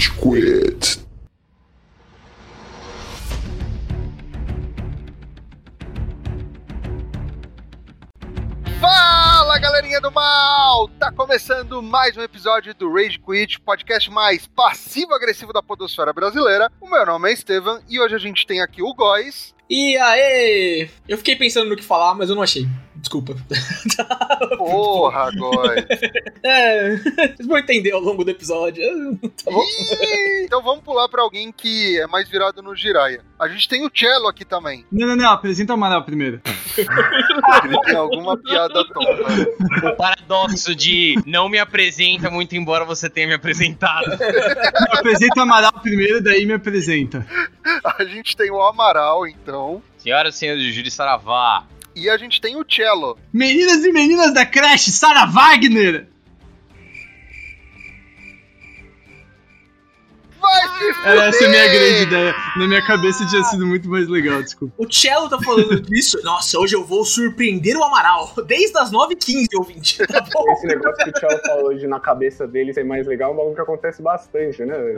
Rage Quit. Fala galerinha do mal! Tá começando mais um episódio do Rage Quit, podcast mais passivo-agressivo da podosfera brasileira. O meu nome é Estevam e hoje a gente tem aqui o Góis. E aí, eu fiquei pensando no que falar, mas eu não achei. Desculpa. Porra, Góis. É, vocês vão entender ao longo do episódio. Tá bom? Ih, então vamos pular pra alguém que é mais virado no Jiraya. A gente tem o Cello aqui também. Não, não, não, apresenta o Amaral primeiro. Ele tem alguma piada tonta. O paradoxo de não me apresenta muito, embora você tenha me apresentado. Apresenta o Amaral primeiro, daí me apresenta. A gente tem o Amaral, então. Senhoras e senhores de Júri Saravá, E a gente tem o Cello. Meninas e meninas da creche, Sarah Wagner! Vai se fuder! Essa é a minha grande ideia. Na minha cabeça tinha sido muito mais legal, desculpa. O Cello tá falando disso. Nossa, hoje eu vou surpreender o Amaral. Desde as 9h15, ouvinte. Tá bom? Esse negócio que o Tchau falou de na cabeça dele ser mais legal é um bagulho que acontece bastante, né?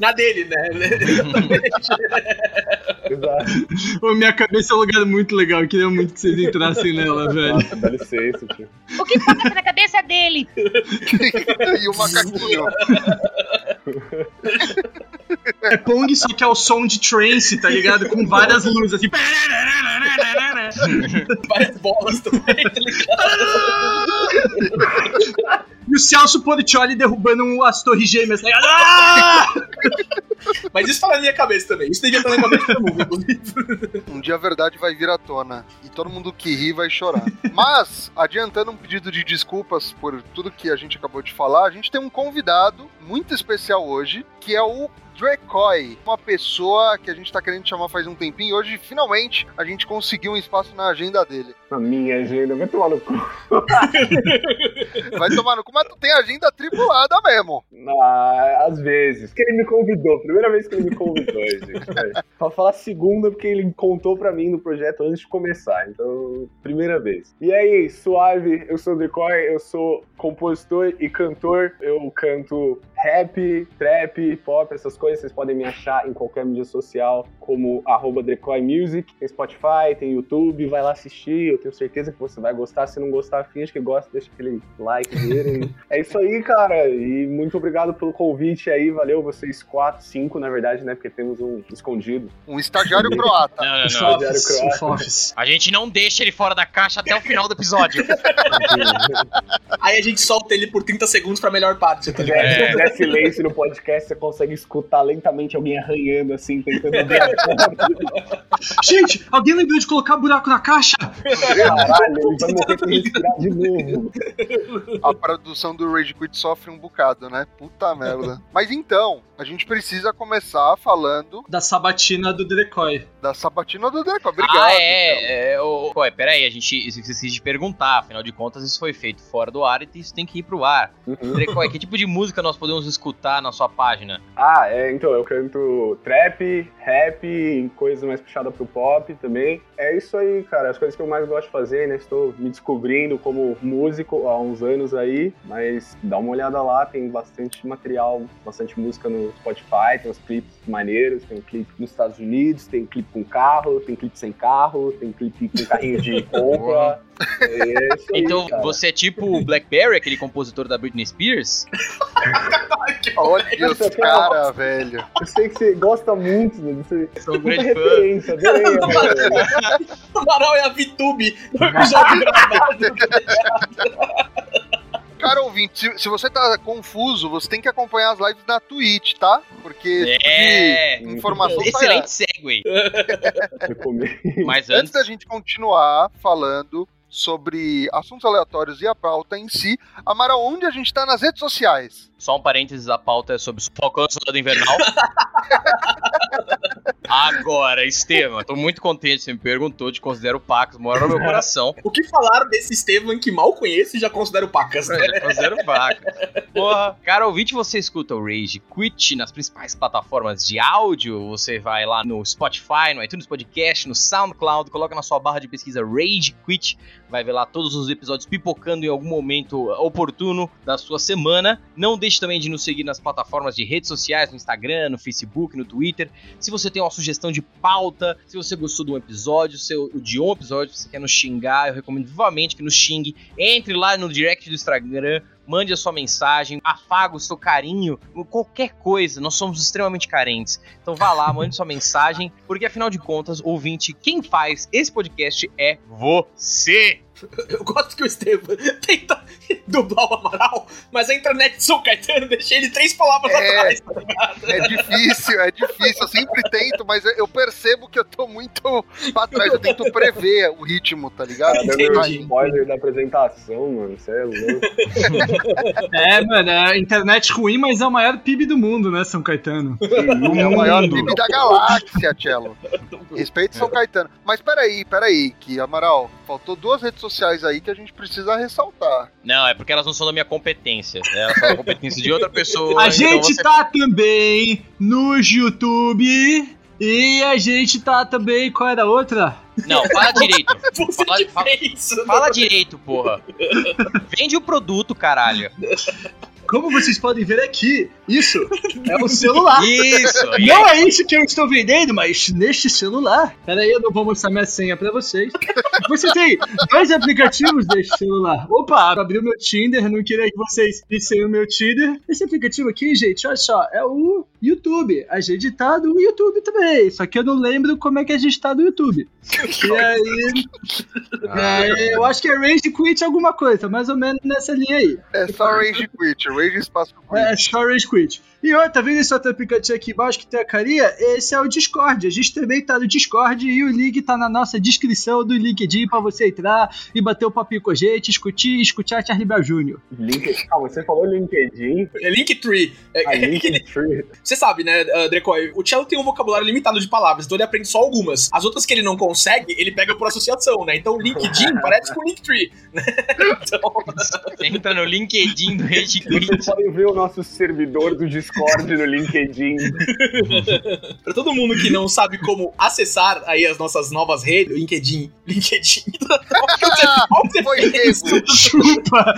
Na dele, né? Exato. Pô, minha cabeça é um lugar muito legal. Eu queria muito que vocês entrassem nela, velho. Nossa, dá licença, tio. O que passa na cabeça dele? e o macaquinho. É Pong, só que é o som de trance, tá ligado? Com várias luzes assim. Várias bolas também, tá ligado? E o Celso Portioli derrubando as torres gêmeas, tá? Ah! Mas isso tá na minha cabeça também. Isso devia estar na cabeça de todo mundo. Um dia a verdade vai vir à tona e todo mundo que ri vai chorar. Mas, adiantando um pedido de desculpas por tudo que a gente acabou de falar, a gente tem um convidado muito especial hoje, que é o Drecoy, uma pessoa que a gente tá querendo chamar faz um tempinho e hoje, finalmente, a gente conseguiu um espaço na agenda dele. Na minha agenda, vai tomar no cu. Vai tomar no cu, mas tu tem agenda tripulada mesmo. Ah, às vezes. Que ele me convidou, primeira vez que ele me convidou, gente. Pra falar segunda, porque ele contou pra mim no projeto antes de começar. Então, primeira vez. E aí, suave, eu sou o Decoy, eu sou compositor e cantor. Eu canto rap, trap, pop, essas coisas. Vocês podem me achar em qualquer mídia social, como arroba Music. Tem Spotify, tem YouTube, vai lá assistir. Eu tenho certeza que você vai gostar. Se não gostar, finge que gosta, deixa aquele like dele. é isso aí, cara. E muito obrigado pelo convite aí. Valeu vocês quatro, cinco, na verdade, né? Porque temos um escondido. Um estagiário croata. não, não, não. Estagiário croata. A gente não deixa ele fora da caixa até o final do episódio. Aí a gente solta ele por 30 segundos pra melhor parte, tá ligado? tiver silêncio no podcast, você consegue escutar lentamente alguém arranhando assim, tentando porta. Gente, alguém lembrou de colocar buraco na caixa? Caralho, ele vai morrer respirar de novo. A produção do Rage Quit sofre um bocado, né? Puta merda. Mas então, a gente precisa começar falando Da sabatina do Drecoy. da sabatina do Deco. Obrigado. ah, então. é. é o... Peraí, a gente esqueci de perguntar. Afinal de contas, isso foi feito fora do ar e isso tem que ir pro ar. Uhum. Drecoy, que tipo de música nós podemos escutar na sua página? Ah, é, então, eu canto trap, rap, coisa mais puxada pro pop também. É isso aí, cara, as coisas que eu mais gosto de fazer, né? Estou me descobrindo como músico há uns anos aí, mas dá uma olhada lá, tem bastante material, bastante música no Spotify, tem uns clipes maneiros, tem clipe nos Estados Unidos, tem clipe com carro, tem clipe sem carro, tem clipe com carrinho de compra. É aí, Então, cara. você é tipo o Blackberry, aquele compositor da Britney Spears? Olha os caras, velho. Eu sei que você gosta muito, né? Você... Sou um grande fã. referência, adorei, velho. O Amaral é a VTube no episódio gravado. Cara ouvinte, se, se você tá confuso, você tem que acompanhar as lives na Twitch, tá? Porque tipo É. informação sai Excelente segue. Mas Antes antes, da gente continuar falando sobre assuntos aleatórios e a pauta em si, Amara, onde a gente tá nas redes sociais? Só um parênteses, a pauta é sobre o Falcão e Soldado Invernal. Agora, Estevam, tô muito contente, você me perguntou, te considero pacas, mora no meu coração. O que falaram desse Estevam que mal conheço e já considero pacas, né? Já considero pacas. Porra, cara, ouvinte, você escuta o Rage Quit nas principais plataformas de áudio, você vai lá no Spotify, no iTunes Podcast, no SoundCloud, coloca na sua barra de pesquisa Rage Quit, vai ver lá todos os episódios pipocando em algum momento oportuno da sua semana. Não deixe também de nos seguir nas plataformas de redes sociais, no Instagram, no Facebook, no Twitter. Se você tem uma sugestão de pauta, se você gostou de um episódio, se de um episódio você quer nos xingar, eu recomendo vivamente que nos xingue. Entre lá no direct do Instagram, mande a sua mensagem, afaga o seu carinho, qualquer coisa. Nós somos extremamente carentes. Então vá lá, mande sua mensagem, porque afinal de contas, ouvinte, quem faz esse podcast é você. Eu gosto que o Estevam tenta dublar o Amaral, mas a internet de São Caetano deixa ele três palavras É. atrás, tá ligado? É difícil, é difícil. Eu sempre tento, mas eu percebo que eu tô muito pra trás. Eu tento prever o ritmo, tá ligado? Deu Aí, spoiler da apresentação, mano. Você é louco. É, mano, é internet ruim, mas é o maior PIB do mundo, né, São Caetano? é o maior PIB da galáxia, Cello. Respeito São Caetano. Mas peraí, peraí, que Amaral, faltou duas redes sociais aí que a gente precisa ressaltar. Não, é porque elas não são da minha competência. né? Elas são da competência de outra pessoa. A então gente você- tá também no YouTube e a gente tá também. Qual era a outra? Não, fala direito. Fala- fala-. Fala direito, porra. Vende o produto, caralho. Como vocês podem ver aqui, isso é um celular. Isso. e Não é isso que eu estou vendendo, mas neste celular. Pera aí, eu não vou mostrar minha senha pra vocês. Você tem dois aplicativos deste celular. Opa, abriu meu Tinder, não queria que vocês vissem o meu Tinder. Esse aplicativo aqui, gente, olha só, é o YouTube. A gente tá no YouTube também. Só que eu não lembro como é que a gente tá no YouTube. E aí. é, eu acho que é Range Quit alguma coisa, mais ou menos nessa linha aí. É só Rage Quit, Rage Espaço Quit. É, Storage Quit. E ó, tá vendo esse outro aplicativo aqui embaixo que tem a carinha? Esse é o Discord. A gente também tá no Discord e o link tá na nossa descrição do LinkedIn pra você entrar e bater o papinho com a gente, escutar, escutar Charlie Brown Jr. Link... Calma, você falou LinkedIn. É Linktree. É, A é Linktree. Você sabe, né, uh, Drecoy? O Cello tem um vocabulário limitado de palavras, então ele aprende só algumas. As outras que ele não consegue, ele pega por associação, né? Então LinkedIn parece com Linktree, né? Então, Entra no LinkedIn do Rage Vocês Quit. podem ver o nosso servidor do Discord no LinkedIn. pra todo mundo que não sabe como acessar aí as nossas novas redes, LinkedIn, LinkedIn. Qual que você Foi erro. Chupa!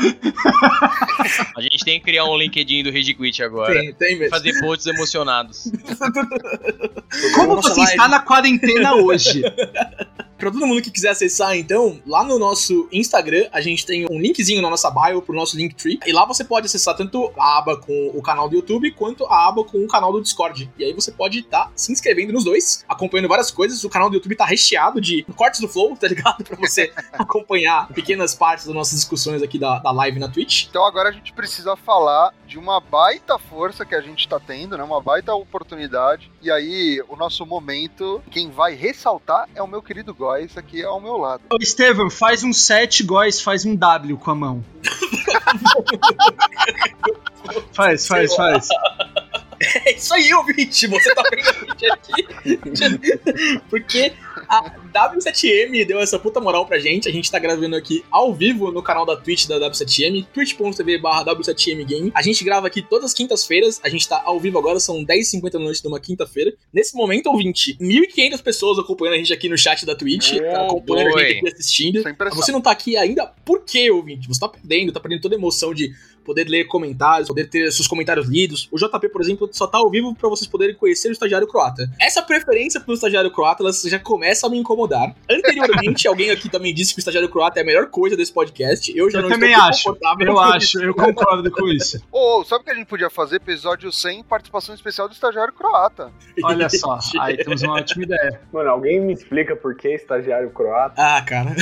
A gente tem que criar um LinkedIn do Rage Quit agora. Tem, tem mesmo. Fazer posts emocionados. Como você live. está na quarentena hoje? Pra todo mundo que quiser acessar, então, lá no nosso Instagram, a gente tem um linkzinho na nossa bio pro nosso Linktree. E lá você pode acessar tanto a aba com o canal do YouTube, quanto a aba com o canal do Discord. E aí você pode estar se inscrevendo nos dois, acompanhando várias coisas. O canal do YouTube tá recheado de cortes do Flow, tá ligado? Pra você acompanhar pequenas partes das nossas discussões aqui da, da live na Twitch. Então agora a gente precisa falar de uma baita força que a gente tá tendo, né? Uma baita oportunidade. E aí, o nosso momento, quem vai ressaltar é o meu querido Góis aqui ao meu lado. Ô, Estevam, faz um 7 góis, faz um W com a mão. faz, faz, faz. É isso aí, ouvinte! Você tá vendo a gente aqui? Porque a W7M deu essa puta moral pra gente. A gente tá gravando aqui ao vivo no canal da Twitch da W7M, twitch.tv barra W7M Game. A gente grava aqui todas as quintas-feiras. A gente tá ao vivo agora, são 10h50 da noite de uma quinta-feira. Nesse momento, ouvinte, 1.500 pessoas acompanhando a gente aqui no chat da Twitch, É, tá acompanhando a boi. gente aqui assistindo. Você não tá aqui ainda, por quê, ouvinte? Você tá perdendo, tá perdendo toda a emoção de poder ler comentários, poder ter seus comentários lidos. O JP, por exemplo, só tá ao vivo pra vocês poderem conhecer o estagiário croata. Essa preferência pelo estagiário croata, ela já começa a me incomodar. Anteriormente, alguém aqui também disse que o estagiário croata é a melhor coisa desse podcast. Eu já Eu não também estou acho. confortável Eu com acho, isso. eu concordo com isso. Ô, sabe o que a gente podia fazer? Episódio 100, participação especial do estagiário croata. Olha só, aí temos uma ótima ideia. Mano, alguém me explica por que estagiário croata? Ah, cara.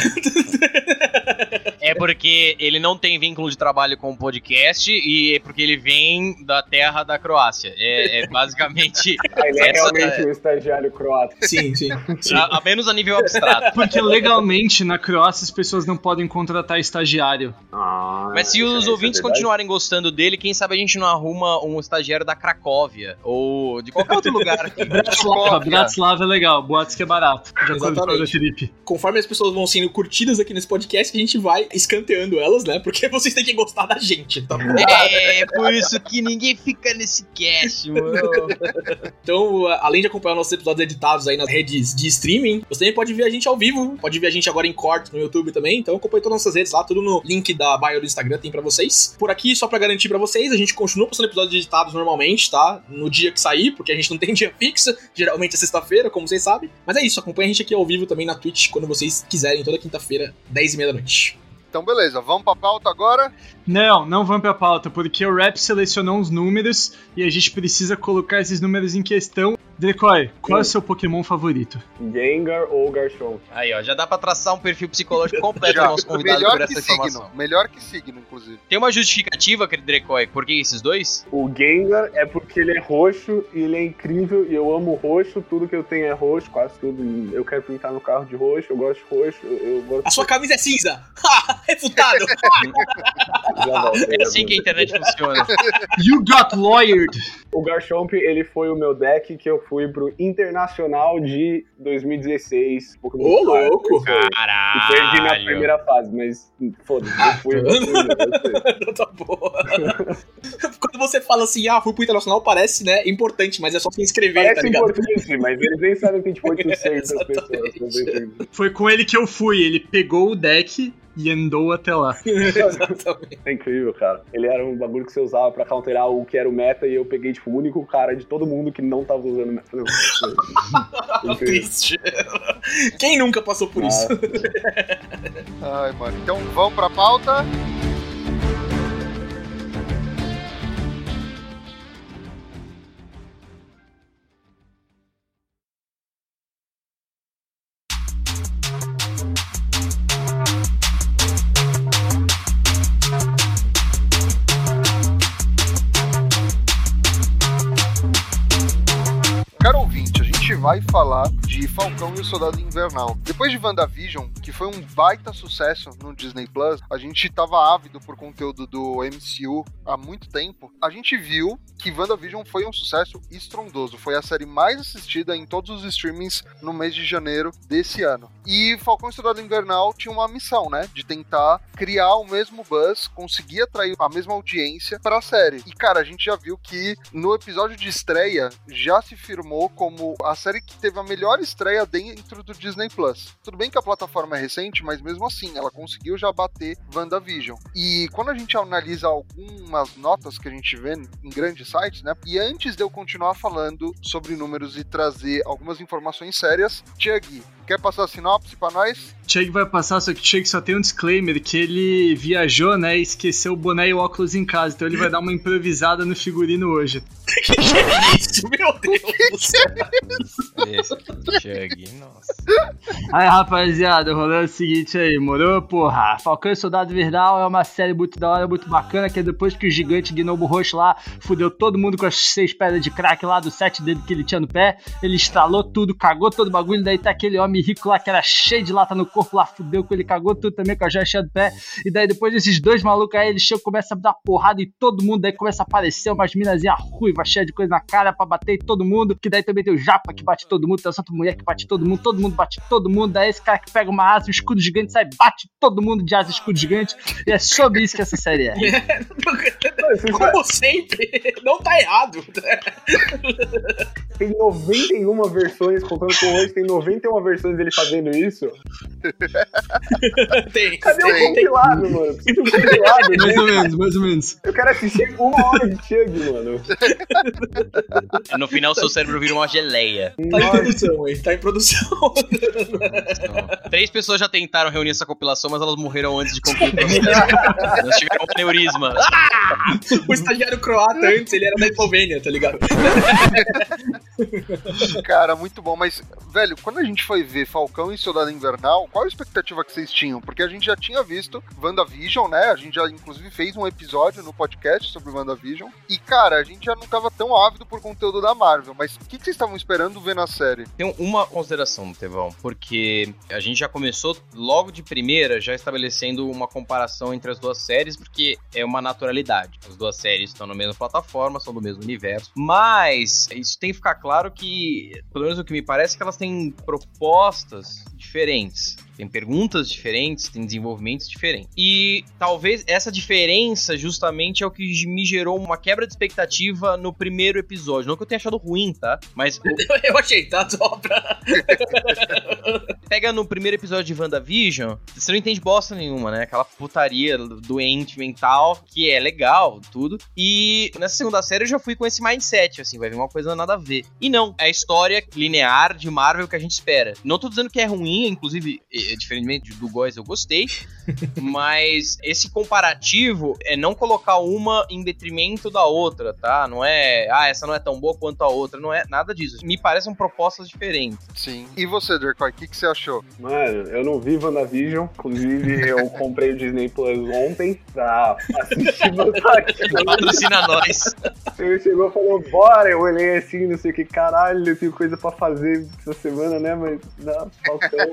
É porque ele não tem vínculo de trabalho com o podcast e é porque ele vem da terra da Croácia. É, é basicamente. Ah, ele é Essa- realmente um estagiário croata. Sim, sim. a, a menos a nível abstrato. Porque legalmente na Croácia as pessoas não podem contratar estagiário. Ah, Mas se os é ouvintes continuarem gostando dele, quem sabe a gente não arruma um estagiário da Cracóvia ou de qualquer outro lugar aqui. Bratislava. Bratislava é legal, boatos que é barato. De acordo com Exatamente. o Felipe. Conforme as pessoas vão sendo curtidas aqui nesse podcast, a gente vai escanteando elas, né? Porque vocês têm que gostar da gente, tá bom? É, por isso que ninguém fica nesse cast, mano. Então, além de acompanhar nossos episódios editados aí nas redes de streaming, você também pode ver a gente ao vivo, pode ver a gente agora em corte no YouTube também. Então, acompanhe todas as nossas redes lá, tudo no link da bio do Instagram tem pra vocês. Por aqui, só pra garantir pra vocês, a gente continua postando episódios editados normalmente, tá? No dia que sair, porque a gente não tem dia fixo, geralmente é sexta-feira, como vocês sabem. Mas é isso, acompanhe a gente aqui ao vivo também na Twitch, quando vocês quiserem, toda quinta-feira, 10 e meia da noite. Então, beleza, vamos pra pauta agora. Não, não vamos pra pauta, porque o Rap selecionou uns números e a gente precisa colocar esses números em questão. Decoy, qual é o seu Pokémon favorito? Gengar ou Garchomp? Aí, ó, já dá pra traçar um perfil psicológico completo do nosso convidado melhor por que essa signo. informação. Melhor que signo, inclusive. Tem uma justificativa, querido Drecoy, por que esses dois? O Gengar é porque ele é roxo e ele é incrível e eu amo roxo, tudo que eu tenho é roxo, quase tudo. Eu quero pintar meu carro de roxo, eu gosto de roxo, eu, eu gosto A sua camisa é cinza! Ha! Refutado! É assim que a internet funciona. You got lawyered! O Garchomp, ele foi o meu deck que eu fui pro Internacional de 2016. Pokémon Ô, louco! E perdi na Caralho. primeira fase, mas foda-se, eu fui. eu fui, eu fui. tá boa. Quando você fala assim, ah, fui pro internacional, parece, né, importante, mas é só se inscrever, tá Parece ligado? importante, mas eles nem sabem que a gente foi 800 pessoas. Foi com ele que eu fui. Ele pegou o deck e andou até lá. Exatamente. É incrível, cara. Ele era um bagulho que você usava pra counterar o que era o meta e eu peguei, tipo, o único cara de todo mundo que não tava usando meta. Triste. Quem nunca passou por isso? Ai, mano. Então, vamos pra pauta. Vai falar de Falcão e o Soldado Invernal. Depois de WandaVision, que foi um baita sucesso no Disney Plus, a gente tava ávido por conteúdo do MCU há muito tempo. A gente viu que WandaVision foi um sucesso estrondoso. Foi a série mais assistida em todos os streamings no mês de janeiro desse ano. E Falcão e o Soldado Invernal tinha uma missão, né? De tentar criar o mesmo buzz, conseguir atrair a mesma audiência pra série. E, cara, a gente já viu que no episódio de estreia já se firmou como a série que teve a melhor estreia dentro do Disney Plus. Tudo bem que a plataforma é recente, mas mesmo assim, ela conseguiu já bater WandaVision. E quando a gente analisa algumas notas que a gente vê em grandes sites, né? E antes de eu continuar falando sobre números e trazer algumas informações sérias, Chug, quer passar a sinopse pra nós? Chug vai passar, só que Chug só tem um disclaimer que ele viajou, né, e esqueceu o boné e o óculos em casa, então ele vai dar uma improvisada no figurino hoje. que que é isso? Meu Deus do céu. Esse Chug, nossa. Aí, rapaziada, o rolê é o seguinte aí, morou? Porra, Falcão e Soldado Invernal é uma série muito da hora, muito bacana, que é depois que o gigante Gnomo Roxo lá fudeu todo mundo com as seis pedras de crack lá do sete dedos que ele tinha no pé, ele estralou tudo, cagou todo o bagulho, daí tá aquele homem rico lá que era cheio de lata no corpo lá, fudeu com ele, cagou tudo também com a joia cheia do pé, e daí depois desses dois malucos aí, ele chega e começa a dar porrada em todo mundo, daí começa a aparecer umas minazinhas ruivas, cheias de coisa na cara pra bater em todo mundo, que daí também tem o Japa que bate todo mundo, tem essa outra mulher que bate todo mundo, todo mundo bate todo mundo, daí esse cara que pega uma asa, um escudo gigante, sai, bate todo mundo de asa escudo gigante, e é sobre isso que essa série é. Como sempre, não tá errado. Tem 91 versões, contando com hoje, tem 91 versões dele fazendo isso. Tem. Cadê o Tem. compilado, mano? Preciso de um compilado, Mais né? ou menos, mais ou menos. Eu quero assistir uma hora de Chug, mano. No final, seu cérebro vira uma geleia. Tá em produção, hein? Tá em produção. Três pessoas já tentaram reunir essa compilação, mas elas morreram antes de concluir o processo. Elas tiveram um aneurisma. o estagiário croata antes, ele era da Eslovênia, tá ligado? Cara, muito bom. Mas, velho, quando a gente foi ver Falcão e Soldado Invernal, qual a expectativa que vocês tinham? Porque a gente já tinha visto WandaVision, né? A gente já, inclusive, fez um episódio no podcast sobre WandaVision. E, cara, a gente já não tava tão ávido por conteúdo da Marvel. Mas o que, que vocês estavam esperando ver na série? Tem uma consideração, Tevão, porque a gente já começou logo de primeira já estabelecendo uma comparação entre as duas séries, porque é uma naturalidade. As duas séries estão na mesma plataforma, são do mesmo universo. Mas isso tem que ficar claro que, pelo menos o que me parece, é que elas têm propostas diferentes. Tem perguntas diferentes, tem desenvolvimentos diferentes. E talvez essa diferença justamente é o que me gerou uma quebra de expectativa no primeiro episódio. Não que eu tenha achado ruim, tá? Mas Eu achei, tá? Só pra... pega no primeiro episódio de WandaVision, você não entende bosta nenhuma, né? Aquela putaria doente mental, que é legal, tudo. E nessa segunda série eu já fui com esse mindset, assim, vai vir uma coisa nada a ver. E não, é a história linear de Marvel que a gente espera. Não tô dizendo que é ruim, inclusive, eh, diferentemente do Góis, eu gostei. mas esse comparativo é não colocar uma em detrimento da outra, tá? Não é, ah, essa não é tão boa quanto a outra, não é nada disso. Me parecem propostas diferentes. Sim. E você, Derkoy, o que, que você achou? Mano, eu não vi WandaVision. Inclusive, eu comprei o Disney Plus ontem pra assistir WandaVision. Patrocina nós. Ele chegou e falou, bora. Eu olhei assim, não sei o que, caralho, eu tenho coisa pra fazer essa semana, né? Mas, não, faltando.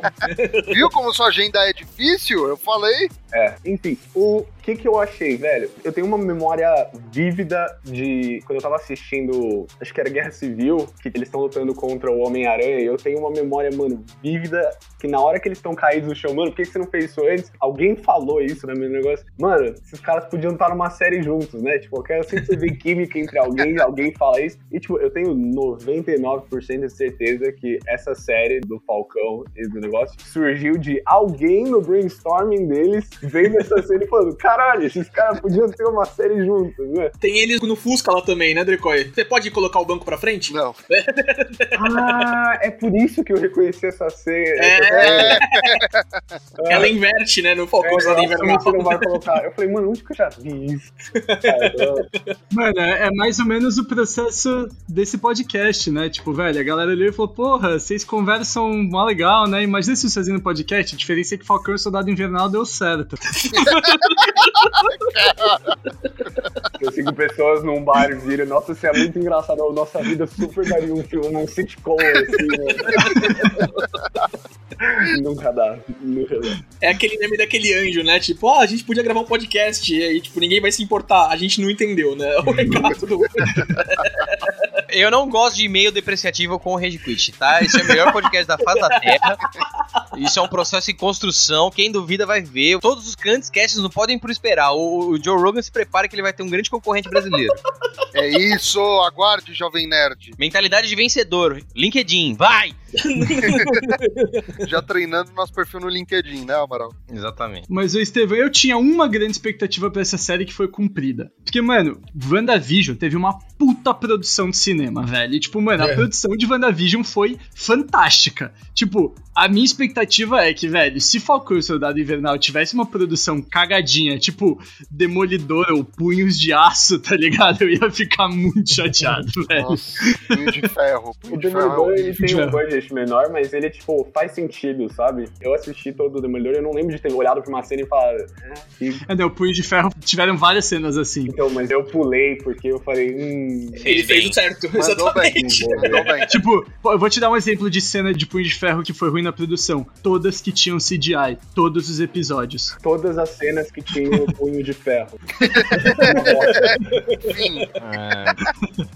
Viu como sua agenda é difícil? Eu falei. É, enfim, o que que eu achei, velho? Eu tenho uma memória vívida de quando eu tava assistindo, acho que era Guerra Civil, que eles estão lutando contra o Homem-Aranha, e eu tenho uma memória, mano, vívida, que na hora que eles estão caídos no chão, mano, por que, que você não fez isso antes? Alguém falou isso no meu negócio. Mano, esses caras podiam estar numa série juntos, né? Tipo, eu quero sempre ver química entre alguém, alguém fala isso. E, tipo, eu tenho 99% de certeza que essa série do Falcão e do negócio surgiu de alguém no brainstorming deles vendo essa série e falando: caralho, esses caras podiam ter uma série juntos, né? Tem eles no Fusca lá também, né, Drecoy? Você pode colocar o banco pra frente? Não. Ah, é por isso que eu reconheci essa série. É, ela inverte, né, no Falcão É, que você não vai colocar. Eu falei, mano, onde que eu já vi isso? Mano, é é mais ou menos o processo desse podcast, né? Tipo, velho, a galera ali falou, porra, vocês conversam mó legal, né? Imagina se vocês fazendo podcast, a diferença é que Falcão e Soldado Invernal deu certo. Eu sigo pessoas num bar e viram, nossa, isso é muito engraçado. A nossa vida super daria um filme, um sitcom assim, né? Nunca dá, nunca dá. É aquele meme daquele anjo, né? Tipo, ó, a gente podia gravar um podcast e aí, tipo, ninguém vai se importar. A gente não entendeu, né? O recado do. Eu não gosto de e-mail depreciativo com o Rage Quit, tá? Esse é o melhor podcast da face da Terra. Isso é um processo em construção. Quem duvida vai ver. Todos os grandes casts não podem por esperar. O, o Joe Rogan se prepara que ele vai ter um grande concorrente brasileiro. É isso, aguarde, jovem nerd. Mentalidade de vencedor. LinkedIn, vai! Já treinando nosso perfil no LinkedIn, né, Amaral? Exatamente. Mas, ô Estevão, eu tinha uma grande expectativa pra essa série que foi cumprida. Porque, mano, WandaVision teve uma puta produção de cinema, velho. E, tipo, mano, a É. produção de WandaVision foi fantástica. Tipo, a minha expectativa é que, velho, se Falcão e o Soldado Invernal tivesse uma produção cagadinha, tipo Demolidor ou Punhos de Aço, tá ligado? Eu ia ficar muito chateado, velho. Nossa, punho de ferro. O Punho de ferro. Demolidor, ele tem um budget menor, mas ele, tipo, faz sentido, sabe? Eu assisti todo o Demolidor e eu não lembro de ter olhado pra uma cena e falar... "Ah, que É, não, Punho de Ferro tiveram várias cenas assim. Então, mas eu pulei porque eu falei, hum. Ele fez o certo, bem, exatamente. bem. Tipo, eu vou te dar um exemplo de cena de Punho de Ferro que foi ruim na produção. Todas que tinham CGI, todos os episódios. Todas as cenas que tinham o punho de ferro. Enfim, É.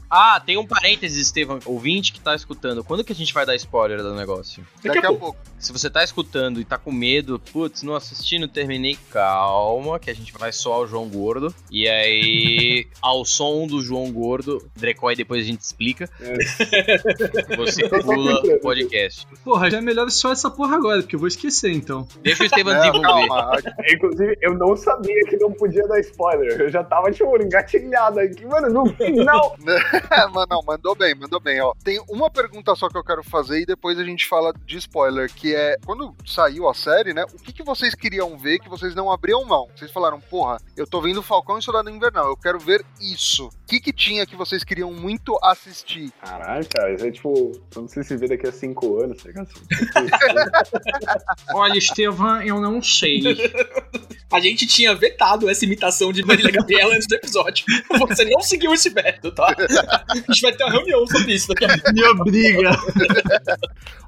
Ah, tem um parênteses, Estevam, ouvinte que tá escutando. Quando que a gente vai dar spoiler do negócio? daqui a pouco. Se você tá escutando e tá com medo, putz, não assisti, não terminei, calma, que a gente vai soar o João Gordo. E aí, ao som do João Gordo, Drecói depois a gente explica. Você pula o podcast. Porra, já é melhor só essa porra agora, porque eu vou esquecer então. Deixa o Estevam desenvolver. calma. Inclusive, eu não sabia que não podia dar spoiler. Eu já tava, tipo, engatilhado aqui. Mano, no final. Mas não, mandou bem, mandou bem, ó. Tem uma pergunta só que eu quero fazer depois a gente fala de spoiler, que é, quando saiu a série, né, o que, que vocês queriam ver que vocês não abriam mão? Vocês falaram, porra, eu tô vendo Falcão e Soldado Invernal, eu quero ver isso. Que, que tinha que vocês queriam muito assistir? Caralho, cara, isso é tipo, quando você se vê daqui a cinco anos, tá ligado? Olha, Estevam, eu não sei. A gente tinha vetado essa imitação de Marília Gabriela antes do episódio. Você não seguiu esse veto, tá? A gente vai ter uma reunião sobre isso daqui a pouco. Me obriga.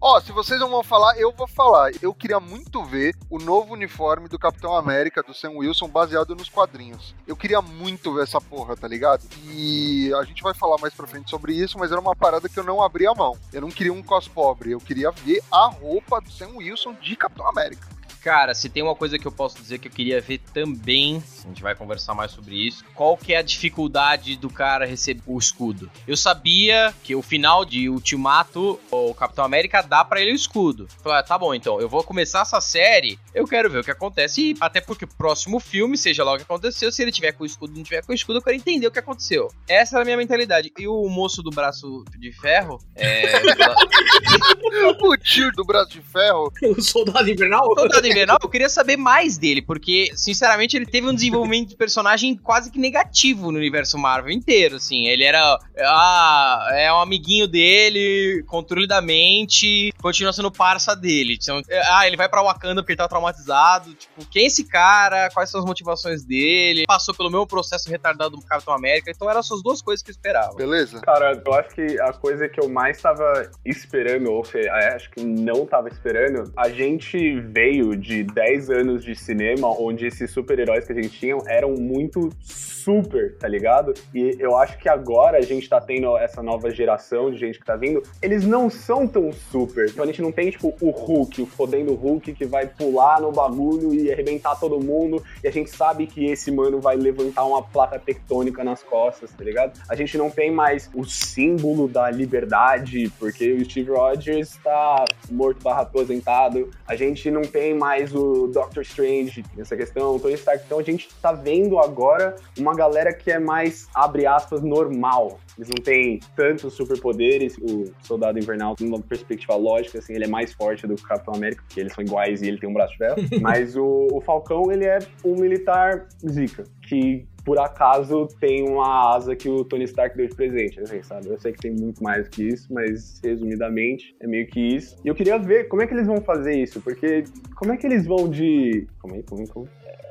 Ó, se vocês não vão falar, eu vou falar. Eu queria muito ver o novo uniforme do Capitão América, do Sam Wilson, baseado nos quadrinhos. Eu queria muito ver essa porra, tá ligado? E a gente vai falar mais pra frente sobre isso, mas era uma parada que eu não abri a mão. Eu não queria um cos pobre, eu queria ver a roupa do Sam Wilson de Capitão América. Cara, se tem uma coisa que eu posso dizer que eu queria ver também, a gente vai conversar mais sobre isso, qual que é a dificuldade do cara receber o escudo? Eu sabia que o final de Ultimato, o Capitão América dá pra ele o escudo. Falei, ah, tá bom, então, eu vou começar essa série, eu quero ver o que acontece, e até porque o próximo filme, seja lá o que aconteceu, se ele tiver com o escudo ou não tiver com o escudo, eu quero entender o que aconteceu. Essa era a minha mentalidade. E o moço do braço de ferro, é... o tio do braço de ferro. O soldado invernal? Soldado Invernal, eu queria saber mais dele, porque, sinceramente, ele teve um desenvolvimento de personagem quase que negativo no universo Marvel inteiro, assim. Ele era, ah, é um amiguinho dele, controle da mente, continua sendo parça dele. Então, ah, ele vai pra Wakanda porque ele tá traumatizado. Tipo, quem é esse cara? Quais são as motivações dele? Passou pelo mesmo processo retardado do Capitão América. Então, eram essas duas coisas que eu esperava. Beleza? Cara, eu acho que a coisa que eu mais tava esperando, ou seja, acho que não tava esperando, a gente veio de 10 anos de cinema onde esses super-heróis que a gente tinha eram muito super, tá ligado? E eu acho que agora a gente tá tendo essa nova geração de gente que tá vindo, eles não são tão super. Então a gente não tem, tipo, o Hulk, o fodendo Hulk que vai pular no bagulho e arrebentar todo mundo, e a gente sabe que esse mano vai levantar uma placa tectônica nas costas, tá ligado? A gente não tem mais o símbolo da liberdade, porque o Steve Rogers tá morto barra aposentado. A gente não tem mais o Doctor Strange nessa questão, o Tony Stark. Então a gente tá vendo agora uma galera que é mais, abre aspas, normal. Eles não têm tantos superpoderes. O Soldado Invernal, numa perspectiva lógica, assim, ele é mais forte do que o Capitão América, porque eles são iguais e ele tem um braço de ferro. Mas o, o Falcão, ele é um militar zica, que por acaso tem uma asa que o Tony Stark deu de presente, assim, sabe? Eu sei que tem muito mais que isso, mas resumidamente é meio que isso. E eu queria ver como é que eles vão fazer isso, porque como é que eles vão de. Como é, como é, como é?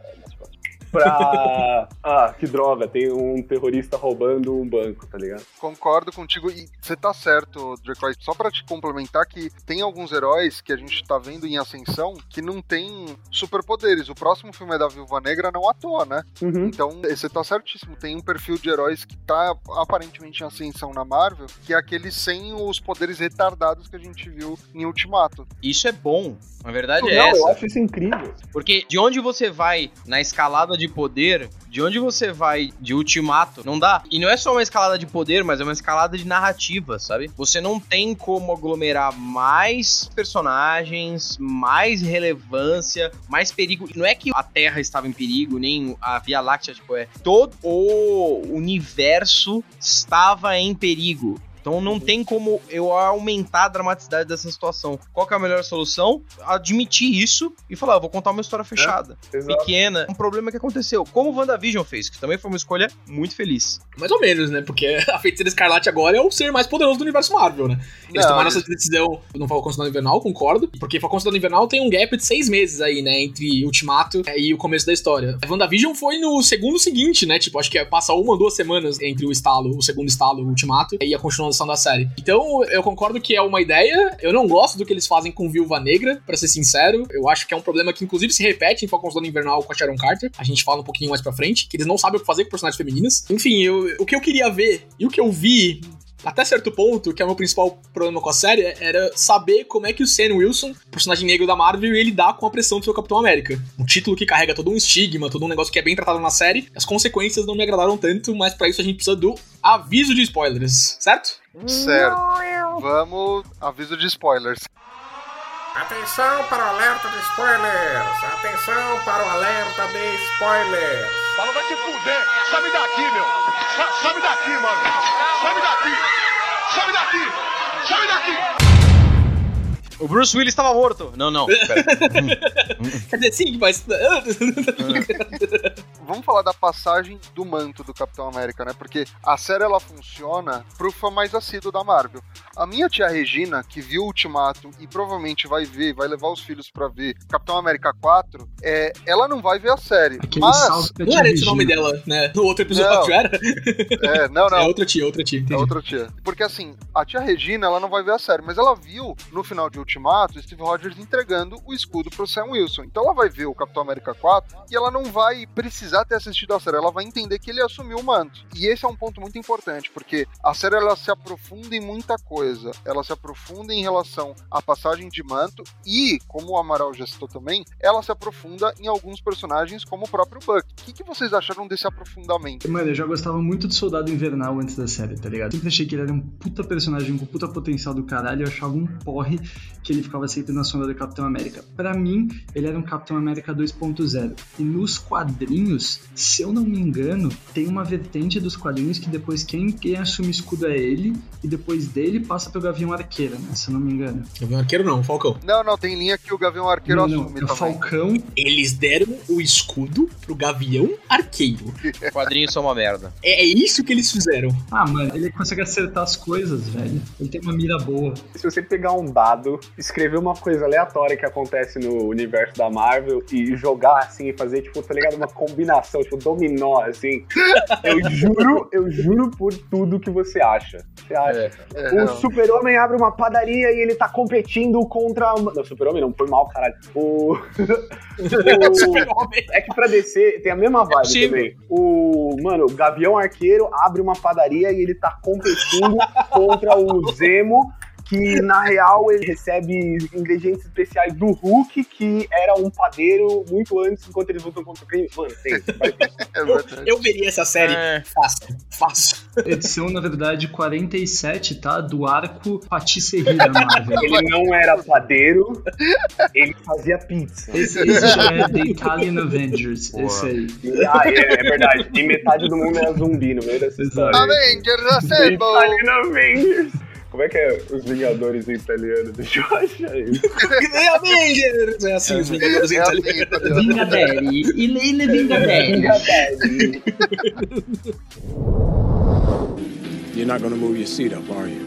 Pra. Ah, que droga, tem um terrorista roubando um banco, tá ligado? Concordo contigo e você tá certo, Drake White. Só pra te complementar que tem alguns heróis que a gente tá vendo em ascensão que não tem superpoderes. O próximo filme é da Viúva Negra não à toa, né? Uhum. Então, você tá certíssimo. Tem um perfil de heróis que tá aparentemente em ascensão na Marvel, que é aquele sem os poderes retardados que a gente viu em Ultimato. Isso é bom. A verdade Não, é eu essa. acho isso incrível. Porque de onde você vai na escalada de poder, de onde você vai de ultimato, não dá. E não é só uma escalada de poder, mas é uma escalada de narrativa, sabe? Você não tem como aglomerar mais personagens, mais relevância, mais perigo. Não é que a Terra estava em perigo, nem a Via Láctea, tipo, é. Todo o universo estava em perigo. Então não tem como eu aumentar a dramaticidade dessa situação. Qual é a melhor solução? Admitir isso e falar, "Ah, vou contar uma história fechada, Exato. pequena, um problema que aconteceu. Como o WandaVision fez, que também foi uma escolha muito feliz. Mais ou menos, né? Porque a Feiticeira Escarlate agora é o ser mais poderoso do universo Marvel, né? Eles Não, tomaram essa decisão no Falcão Soldado Invernal, concordo. Porque Falcão Soldado Invernal tem um gap de seis meses aí, né? Entre Ultimato e o começo da história. A WandaVision foi no segundo seguinte, né? Tipo, acho que passa uma ou duas semanas entre o estalo, o segundo estalo, o Ultimato, e a continuação da série. Então, eu concordo que é uma ideia. Eu não gosto do que eles fazem com Viúva Negra, pra ser sincero. Eu acho que é um problema que, inclusive, se repete em Falcão Soldado Invernal com a Sharon Carter. A gente fala um pouquinho mais pra frente, que eles não sabem o que fazer com personagens femininas. Enfim, eu- o que eu queria ver e o que eu vi até certo ponto, que é o meu principal problema com a série, era saber como é que o Sam Wilson, personagem negro da Marvel, ia lidar com a pressão do seu Capitão América. Um título que carrega todo um estigma, todo um negócio que é bem tratado na série. As consequências não me agradaram tanto, mas pra isso a gente precisa do aviso de spoilers, certo? Certo. Vamos. Aviso de spoilers. Atenção para o alerta de spoilers! Atenção para o alerta de spoilers! Fala, vai se fuder! Sabe daqui, meu! Sa- Sabe daqui, mano! Sabe daqui! Sabe daqui! Sabe daqui! O Bruce Willis estava morto. Não, não. Quer dizer, sim, mas. Vamos falar da passagem do manto do Capitão América, né? Porque a série ela funciona pro fã mais assíduo da Marvel. A minha tia Regina, que viu o Ultimato e provavelmente vai ver, vai levar os filhos pra ver Capitão América 4, é, ela não vai ver a série. Aquele mas. Não era esse o nome dela, né? No outro episódio Não. era? É, não, não. É outra tia, outra tia. É entendi. outra tia. Porque assim, a tia Regina, ela não vai ver a série, mas ela viu no final de Ultimato Steve Rogers entregando o escudo pro Sam Wilson. Então ela vai ver o Capitão América 4 e ela não vai precisar ter assistido a série, ela vai entender que ele assumiu o manto. E esse é um ponto muito importante, porque a série ela se aprofunda em muita coisa. Ela se aprofunda em relação à passagem de manto e, como o Amaral já citou também, ela se aprofunda em alguns personagens como o próprio Buck. O que, que vocês acharam desse aprofundamento? Mano, eu já gostava muito do Soldado Invernal antes da série, tá ligado? Sempre achei que ele era um puta personagem com puta potencial do caralho. Eu achava um porre que ele ficava sempre na sombra do Capitão América. Pra mim, ele era um Capitão América 2.0. E nos quadrinhos, se eu não me engano, tem uma vertente dos quadrinhos que depois quem, quem assume o escudo é ele, e depois dele passa pro Gavião Arqueiro, né? Se eu não me engano. Gavião Arqueiro não, Falcão. Não, não, tem linha que o Gavião Arqueiro não, não, assume é o. Falcão. Eles deram o escudo pro Gavião Arqueiro. Quadrinhos são uma merda. É, é isso que eles fizeram. Ah, mano, ele consegue acertar as coisas, velho. Ele tem uma mira boa. Se você pegar um dado, escrever uma coisa aleatória que acontece no universo da Marvel e jogar assim, e fazer, tipo, tá ligado? Uma combinação, tipo, dominó, assim. Eu juro, eu juro por tudo que você acha. Você acha? É, O não. Super-Homem abre uma padaria e ele tá competindo contra. Não, Super-Homem não, foi mal, caralho. O. o... É que pra descer tem a mesma vibe possível. também. O. Mano, o Gavião Arqueiro abre uma padaria e ele tá competindo contra o Zemo. Que na real ele recebe ingredientes especiais do Hulk, que era um padeiro muito antes, enquanto eles lutam contra o crime. Mano, tem. É verdade. Eu veria essa série É. fácil, fácil. Edição, na verdade, 47, tá? Do arco Patisserie da Marvel. Ele não era padeiro, ele fazia pizza. Esse, esse já é The Italian Avengers, Boa. esse aí. Ah, é, é verdade. E metade do mundo era zumbi no meio dessa história. Avengers Assemble! Italian Avengers. Como é que é os Vingadores em italiano? Deixa eu achar isso. Avengers! É assim, os Vingadores É assim, italianos. tá ligado? Vingadere, il il Vingadere. You're not gonna move your seat up, are you?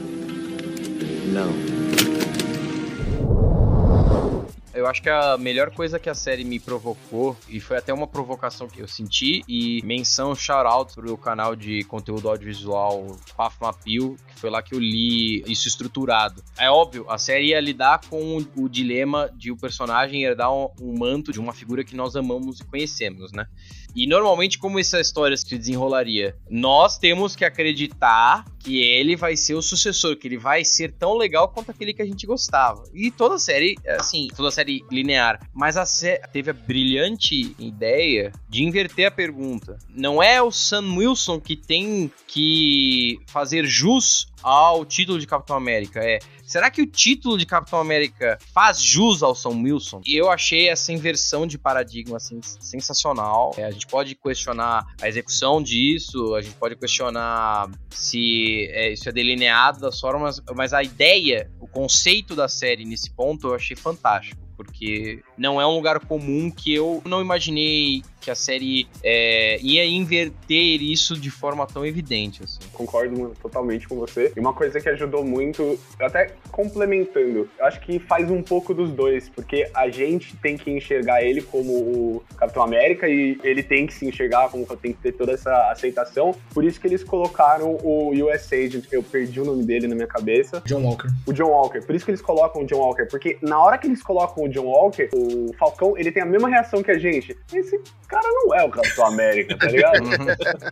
Eu acho que a melhor coisa que a série me provocou, e foi até uma provocação que eu senti, e menção shout-out pro canal de conteúdo audiovisual Pafmapil, que foi lá que eu li isso estruturado. É óbvio, a série ia lidar com o, dilema de o personagem herdar um, um manto de uma figura que nós amamos e conhecemos, né? E normalmente, como essa história se desenrolaria? Nós temos que acreditar que ele vai ser o sucessor, que ele vai ser tão legal quanto aquele que a gente gostava. E toda a série, assim, toda a série linear. Mas a série teve a brilhante ideia de inverter a pergunta. Não é o Sam Wilson que tem que fazer jus ao título de Capitão América. É, será que o título de Capitão América faz jus ao Sam Wilson? E eu achei essa inversão de paradigma assim, sensacional. É, a gente pode questionar a execução disso, a gente pode questionar se é, isso é delineado das formas, mas a ideia, o conceito da série nesse ponto eu achei fantástico. Porque não é um lugar comum que eu não imaginei que a série é, ia inverter isso de forma tão evidente. Assim. Concordo totalmente com você. E uma coisa que ajudou muito, até complementando, eu acho que faz um pouco dos dois, porque a gente tem que enxergar ele como o Capitão América e ele tem que se enxergar como tem que ter toda essa aceitação. Por isso que eles colocaram o US Agent, eu perdi o nome dele na minha cabeça, John Walker. o John Walker. Por isso que eles colocam o John Walker, porque na hora que eles colocam o John Walker, o Falcão, ele tem a mesma reação que a gente. Esse cara não é o Capitão América, tá ligado?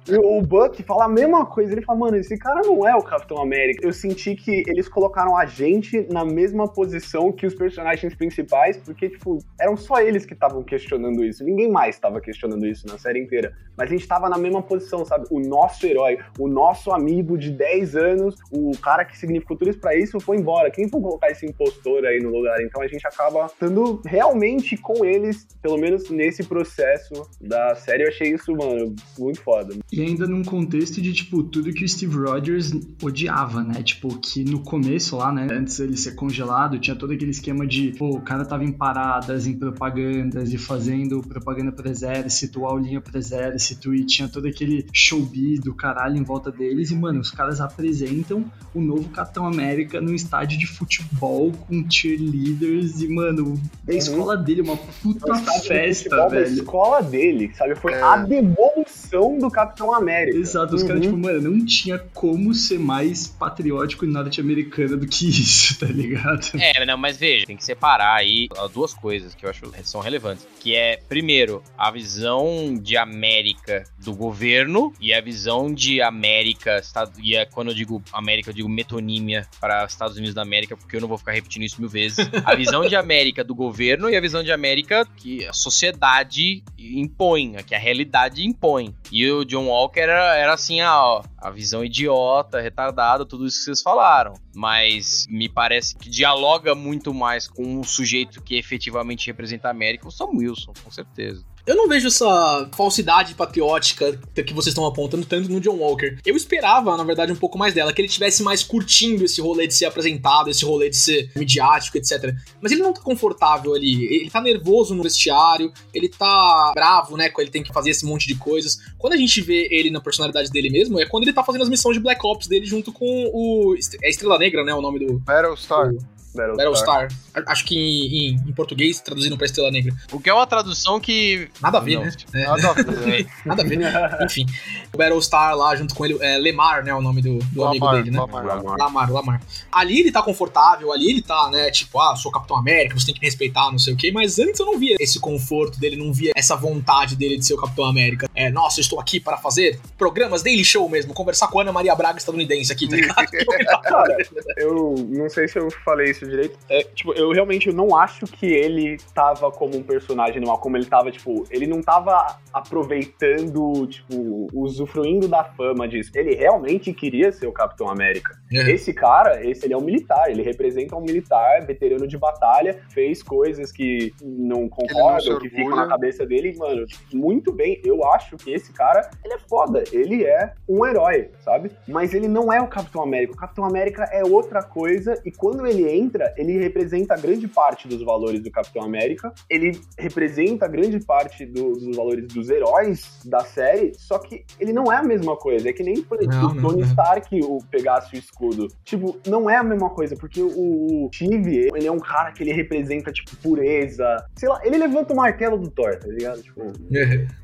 E o Buck fala a mesma coisa. Ele fala, mano, esse cara não é o Capitão América. Eu senti que eles colocaram a gente na mesma posição que os personagens principais, porque, tipo, eram só eles que estavam questionando isso. Ninguém mais estava questionando isso na série inteira. Mas a gente tava na mesma posição, sabe? O nosso herói, o nosso amigo de 10 anos, o cara que significou tudo isso pra isso foi embora. Quem foi colocar esse impostor aí no lugar? Então a gente acaba estando realmente com eles, pelo menos nesse processo da série. Eu achei isso, mano, muito foda. E ainda num contexto de, tipo, tudo que o Steve Rogers odiava, né? Tipo, que no começo lá, né? Antes dele ser congelado, tinha todo aquele esquema de, pô, o cara tava em paradas, em propagandas e fazendo propaganda pro exército, aulinha pro exército e tinha todo aquele showbiz do caralho em volta deles. E, mano, os caras apresentam o novo Capitão América num estádio de futebol com cheerleaders e, mano, a escola dele, uma puta de festa, futebol da velho. escola dele, sabe? Foi É. a devolução do Capitão América. Exato, os caras, Uhum. tipo, mano, não tinha como ser mais patriótico e norte-americano do que isso, tá ligado? É, não, mas veja, tem que separar aí duas coisas que eu acho que são relevantes. Que é, primeiro, a visão de América do governo e a visão de América, Estado- e é, quando eu digo América, eu digo metonímia para Estados Unidos da América, porque eu não vou ficar repetindo isso mil vezes. A visão de América do governo e a visão de América que a sociedade impõe, que a realidade impõe. E o John Walker era, era assim, a, ó, a visão idiota, retardada, tudo isso que vocês falaram. Mas me parece que dialoga muito mais com um sujeito que efetivamente representa a América, o Sam Wilson, com certeza. Eu não vejo essa falsidade patriótica que vocês estão apontando tanto no John Walker. Eu esperava, na verdade, um pouco mais dela, que ele tivesse mais curtindo esse rolê de ser apresentado, esse rolê de ser midiático, etc. Mas ele não tá confortável ali. Ele tá nervoso no vestiário, ele tá bravo, né? Quando ele tem que fazer esse monte de coisas. Quando a gente vê ele na personalidade dele mesmo, é quando ele tá fazendo as missões de Black Ops dele junto com o. É Estrela Negra, né? O nome do. Battlestar. Battlestar. Acho que em, em- em português traduzindo pra Estrela Negra. O que é uma tradução que. Nada a ver, Não. né? É. Nada a ver. Nada a ver. Enfim. O Battlestar lá junto com ele, é Lemar, né? O nome do, do amigo Lamar, dele, né? Lamar. Lamar, Lamar. Ali ele tá confortável, ali ele tá, né? Tipo, ah, sou Capitão América, você tem que me respeitar, não sei o quê. Mas antes eu não via esse conforto dele, não via essa vontade dele de ser o Capitão América. É, nossa, eu estou aqui para fazer programas Daily Show mesmo, conversar com a Ana Maria Braga estadunidense aqui, tá ligado? Cara, eu não sei se eu falei isso direito. É, tipo, eu realmente não acho que ele tava como um personagem normal, como ele tava, tipo, ele não tava aproveitando, tipo, usufruindo da fama disso. Ele realmente queria ser o Capitão América. É. Esse cara, esse ele é um militar, ele representa um militar, veterano de batalha, fez coisas que não concordam, que ficam na cabeça dele, mano, muito bem. Eu acho que esse cara, ele é foda, ele é um herói, sabe? Mas ele não é o Capitão América. O Capitão América é outra coisa e quando ele entra, ele representa grande parte dos valores do Capitão América, ele representa grande parte do- dos valores dos heróis da série, só que ele não é a mesma coisa. É que nem, por exemplo, Não, o Tony não. Stark o, pegasse o escudo. Tipo, não é a mesma coisa, porque o, o Steve, ele é um cara que ele representa, tipo, pureza. Sei lá, ele levanta o martelo do Thor, tá ligado? Tipo,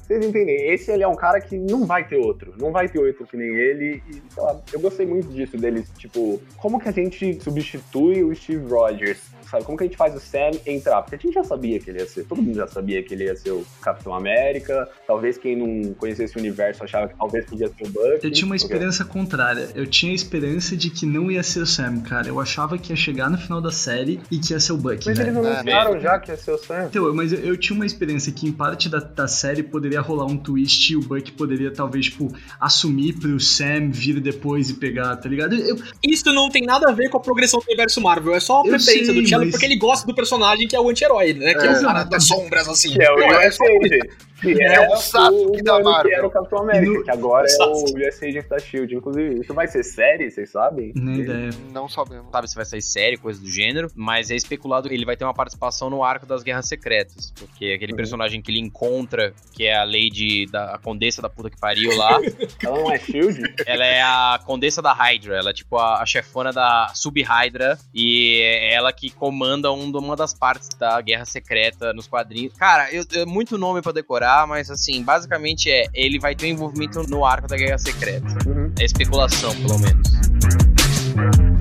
vocês entendem? Esse ele é um cara que não vai ter outro. Não vai ter outro que nem ele. E, sei lá, eu gostei muito disso deles. Tipo, como que a gente substitui o Steve Rogers? Sabe? Como que a gente faz o Sam entrar? Porque a gente já sabia que ele ia ser. Todo mundo já sabia que ele ia ser o Capitão América. Talvez quem não conhecesse o universo achava que talvez podia ser o Bucky. Eu tinha uma Porque- esperança contrária. Eu tinha a esperança de que não ia ser o Sam, cara. Eu achava que ia chegar no final da série e que ia ser o Bucky, Mas eles velho. anunciaram já que ia ser o Sam. Então, mas eu, eu tinha uma esperança que em parte da, da série poderia rolar um twist e o Bucky poderia talvez, tipo, assumir pro Sam vir depois e pegar, tá ligado? Eu, Isso não tem nada a ver com a progressão do universo Marvel, é só a preferência do Cello mas- porque ele gosta do personagem que é o anti-herói, né? Que é, É. o cara das sombras, assim. Que é o Não, é US Agent. Que é, É o Sasuke da mano Marvel. Que era o Capitão América, No- que agora é o. US Agent da SHIELD. Inclusive, isso vai ser série, vocês sabem? nem ideia. Não sabemos. sabe se vai sair série, coisa do gênero, mas é especulado que ele vai ter uma participação no arco das Guerras Secretas, porque aquele Uhum. personagem que ele encontra, que é a Lady da a Condessa da puta que pariu lá, Ela não é SHIELD? ela é a Condessa da Hydra, ela é tipo a, a chefona da Sub-Hydra e é ela que comanda um, uma das partes da Guerra Secreta nos quadrinhos. Cara, eu, é muito nome pra decorar, mas assim, basicamente é, ele vai ter um envolvimento no arco da Guerra Secreta. Uhum. É especulação, pelo menos.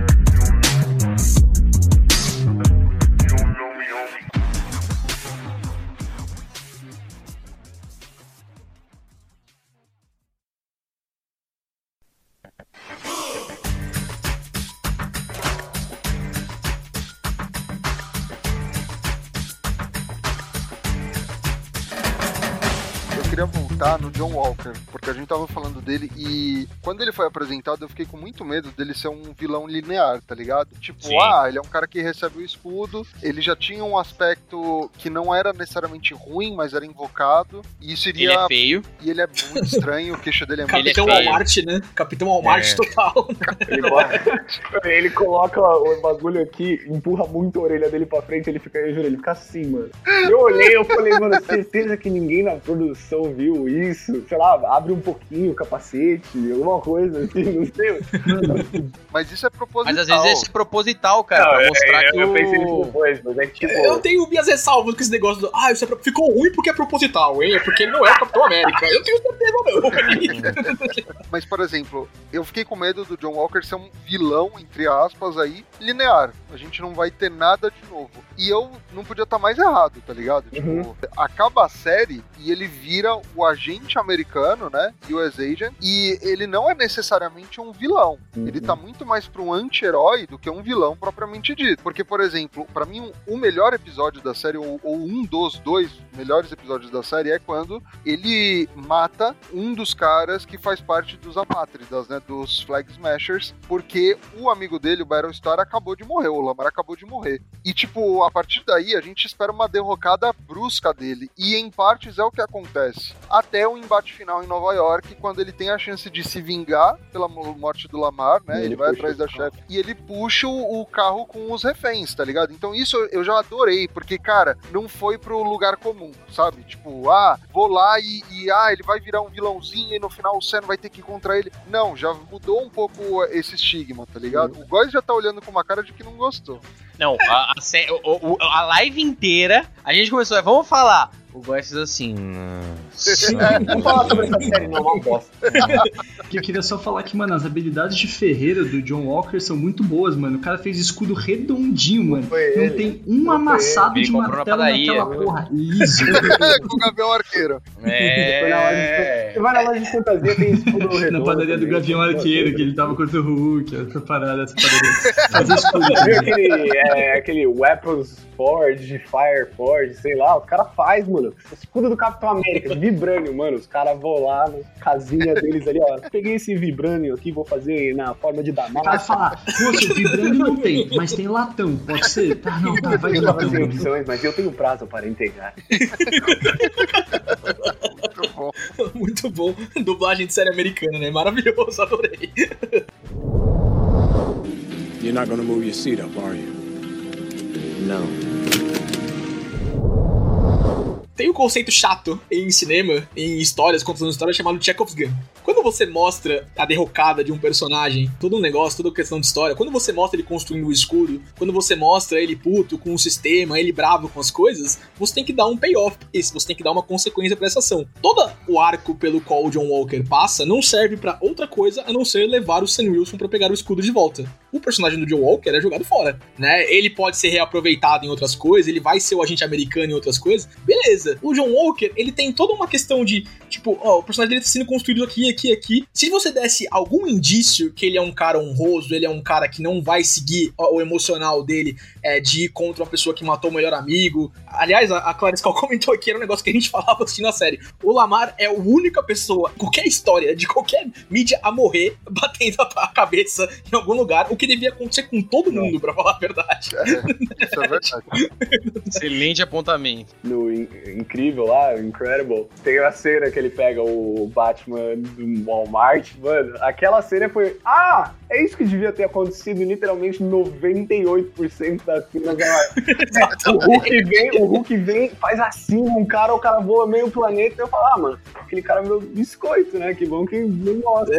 Voltar acreditar no John Walker, porque a gente tava falando dele e quando ele foi apresentado eu fiquei com muito medo dele ser um vilão linear, tá ligado? Tipo, Sim. ah, ele é um cara que recebe o escudo, ele já tinha um aspecto que não era necessariamente ruim, mas era invocado, e isso Ele iria. é feio. E ele é muito estranho, o queixo dele é muito Ele é Capitão feio. Walmart, né? Capitão Walmart É. total. Ele, bota- ele coloca o bagulho aqui, empurra muito a orelha dele pra frente, ele fica, eu juro, ele fica assim, mano. Eu olhei, eu falei, mano, certeza que ninguém na produção viu isso. Sei lá, abre um pouquinho o capacete, alguma coisa assim, não sei. Mas isso é proposital. Mas às vezes é proposital, cara, Não, pra eu- mostrar eu, que eu pensei nisso o. depois, mas é que tipo. Eu tenho minhas ressalvas com esse negócio do. Ah, isso é pro- ficou ruim porque é proposital, hein? É porque ele não é o Capitão América. Eu tenho certeza, não. Mas, por exemplo, eu fiquei com medo do John Walker ser um vilão, entre aspas, aí, linear. A gente não vai ter nada de novo. E eu não podia estar mais errado, tá ligado? Tipo, acaba a série e ele vira o agente americano, né? US Agent, e ele não é necessariamente um vilão. Ele tá muito mais pra um anti-herói do que um vilão propriamente dito. Porque, por exemplo, pra mim, um- o melhor episódio da série, ou, ou um dos dois melhores episódios da série, é quando ele mata um dos caras que faz parte dos apátridas, né? Dos Flag Smashers, porque o amigo dele, o Battlestar, acabou de morrer, o Lamar acabou de morrer. E, tipo, a partir daí, a gente espera uma derrocada brusca dele. E, em partes, é o que acontece. Até o embate final em Nova York, quando ele tem a chance de se vingar pela mo- morte do Lamar, né? E Ele, ele vai atrás o da carro. chefe. E ele puxa o, o carro com os reféns, tá ligado? Então, isso eu já adorei, porque, cara, não foi pro lugar comum, sabe? Tipo, ah, vou lá e, e, ah, ele vai virar um vilãozinho e no final o Sam vai ter que ir contra ele. Não, já mudou um pouco esse estigma, tá ligado? O Góis já tá olhando com uma cara de que não gostou. Não, a, a, sé- o- a live inteira, a gente começou, é, vamos falar. O fez assim. Nossa. Vamos falar sobre essa série, não, uma bosta. Que eu queria só falar que, mano, as habilidades de ferreira do John Walker são muito boas, mano. O cara fez escudo redondinho, mano. Não ele. tem um Não foi amassado ele. de martelo padaria. naquela porra. Liso. com o Gabriel Arqueiro. É. Você vai na loja de fantasia, tem escudo redondo. Na padaria do também. Gavião Arqueiro, que ele tava contra o Hulk. Essa parada, essa padaria. Viu aquele, é, aquele Weapons Forge, Fire Forge, sei lá, o cara faz, mano. O escudo do Capitão América, Vibranium, mano. Os caras vão lá na casinha deles ali, ó. Peguei esse Vibranium aqui, vou fazer na forma de O cara Damasco. fala, poxa, o vibrando não tem, mas tem latão, pode ser? Tá, não, tá, vai Eu latão. sem opções, mas eu tenho prazo para entregar. Muito bom. Muito bom. Dublagem de série americana, né? Maravilhoso, adorei. You're not gonna move your seat up, are you? Tem um conceito chato em cinema, em histórias, contando histórias, chamado Chekhov's Gun. Quando você mostra a derrocada de um personagem, todo um negócio, toda questão de história, quando você mostra ele construindo o escudo, quando você mostra ele puto com o sistema, ele bravo com as coisas, você tem que dar um payoff isso, você tem que dar uma consequência pra essa ação. Todo o arco pelo qual o John Walker passa não serve pra outra coisa a não ser levar o Sam Wilson pra pegar o escudo de volta. O personagem do John Walker é jogado fora, né? Ele pode ser reaproveitado em outras coisas, ele vai ser o agente americano em outras coisas, beleza. O John Walker, ele tem toda uma questão de, tipo, ó, o personagem dele tá sendo construído aqui, aqui, aqui. Se você desse algum indício que ele é um cara honroso, ele é um cara que não vai seguir o emocional dele é, de ir contra uma pessoa que matou o melhor amigo. Aliás, a, a Clarice Cal comentou aqui, era um negócio que a gente falava assistindo a série. O Lamar é a única pessoa, qualquer história, de qualquer mídia a morrer, batendo a, a cabeça em algum lugar, o que devia acontecer com todo mundo, pra falar a verdade. É, isso é verdade. Excelente apontamento. No In- Incrível lá, Incredible, tem a cena que ele pega o Batman do Walmart, mano, aquela cena foi, ah, é isso que devia ter acontecido em literalmente 98% da cena, galera. o Hulk vem, o Hulk vem, faz assim um cara, o cara voa meio planeta, e eu falo, ah, mano, aquele cara é meu biscoito, né, que bom que não mostra.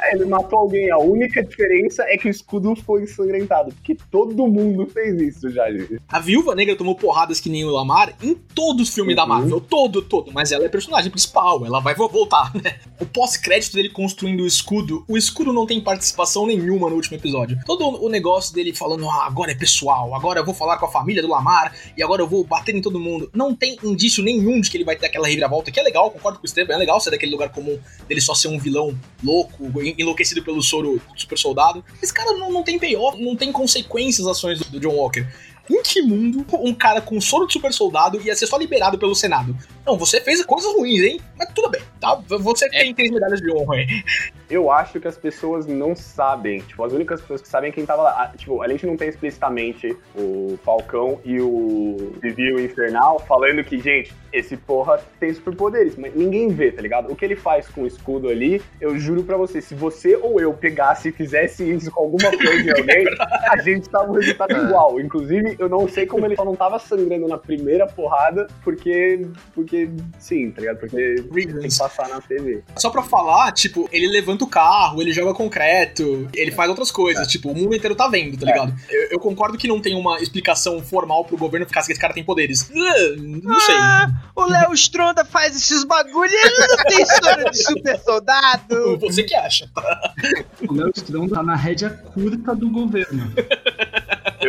É, ele matou alguém, a única diferença é que o escudo foi ensangrentado, porque todo mundo fez isso já, gente. A Viúva Negra tomou porradas que nem o Lamar em todos os filmes da Marvel, todo, todo. Mas ela é personagem principal, ela vai vo- voltar, né? O pós-crédito dele construindo o escudo, o escudo não tem participação nenhuma no último episódio. Todo o negócio dele falando, ah, agora é pessoal, agora eu vou falar com a família do Lamar e agora eu vou bater em todo mundo. Não tem indício nenhum de que ele vai ter aquela reviravolta, que é legal, concordo com o Estevam, é legal ser daquele lugar comum dele só ser um vilão louco, en- enlouquecido pelo soro super soldado. Esse cara não, não tem payoff, não tem consequências as ações do, do John Walker. Em que mundo um cara com soro de super soldado ia ser só liberado pelo Senado? Não, você fez coisas ruins, hein? Mas tudo bem, tá? Você tem três medalhas de honra aí. Eu acho que as pessoas não sabem. Tipo, as únicas pessoas que sabem é quem tava lá. Ah, Tipo, a gente não tem explicitamente o Falcão e o Vivi o Infernal falando que, gente, esse porra tem superpoderes. Mas ninguém vê, tá ligado? O que ele faz com o escudo ali, eu juro pra você, se você ou eu pegasse e fizesse isso com alguma coisa em alguém, a gente tava um resultado igual. Inclusive, eu não sei como ele só não tava sangrando na primeira porrada, porque. Porque, sim, tá ligado? Porque tem que passar na TV. Só pra falar, tipo, ele levanta o carro, ele joga concreto, ele faz outras coisas, tipo, o mundo inteiro tá vendo, tá ligado? Eu, eu concordo que não tem uma explicação formal pro governo ficar assim que esse cara tem poderes. Ah, Não sei. Ah, o Léo Stronda faz esses bagulho e ele não tem história de super soldado. Você que acha. O Léo Stronda tá na rédea curta do governo.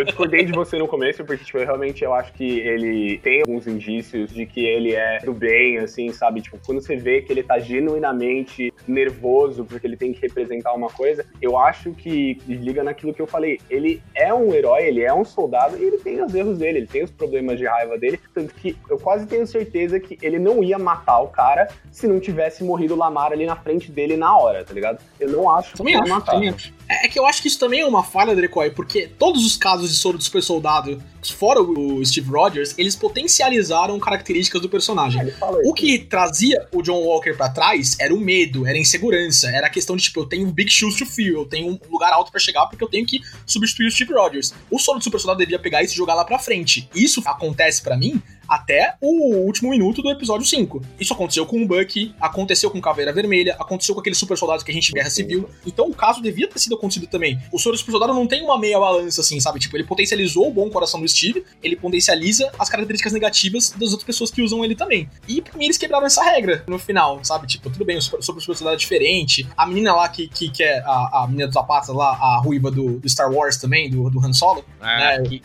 Eu discordei de você no começo, porque, tipo, eu realmente eu acho que ele tem alguns indícios de que ele é do bem, assim, sabe? Tipo, quando você vê que ele tá genuinamente nervoso porque ele tem que representar uma coisa, eu acho que liga naquilo que eu falei. Ele é um herói, ele é um soldado e ele tem os erros dele, ele tem os problemas de raiva dele. Tanto que eu quase tenho certeza que ele não ia matar o cara se não tivesse morrido o Lamar ali na frente dele na hora, tá ligado? Eu não acho Também que acho, ia matar. É é que eu acho que isso também é uma falha do Decoy, porque todos os casos de soro do super soldado, fora o Steve Rogers, eles potencializaram características do personagem. Fala O que trazia o John Walker pra trás era o medo, era a insegurança, era a questão de tipo, eu tenho big shoes to fill, eu tenho um lugar alto pra chegar porque eu tenho que substituir o Steve Rogers. O solo do super soldado devia pegar isso e jogar lá pra frente. Isso acontece pra mim até o último minuto do episódio 5. Isso aconteceu com o Bucky, aconteceu com o Caveira Vermelha, aconteceu com aquele super soldado que a gente em Guerra Civil. Então o caso devia ter sido acontecido também. O soro do super soldado não tem uma meia balança assim, sabe? Tipo, ele potencializou o bom coração do Ele potencializa as características negativas das outras pessoas que usam ele também. E pra mim eles quebraram essa regra no final, sabe? Tipo, tudo bem, sobre é diferente. A menina lá que, que, que é a, a menina dos sapatos lá, a ruiva do, do Star Wars também, do, do Han Solo. Ah, É. Ki-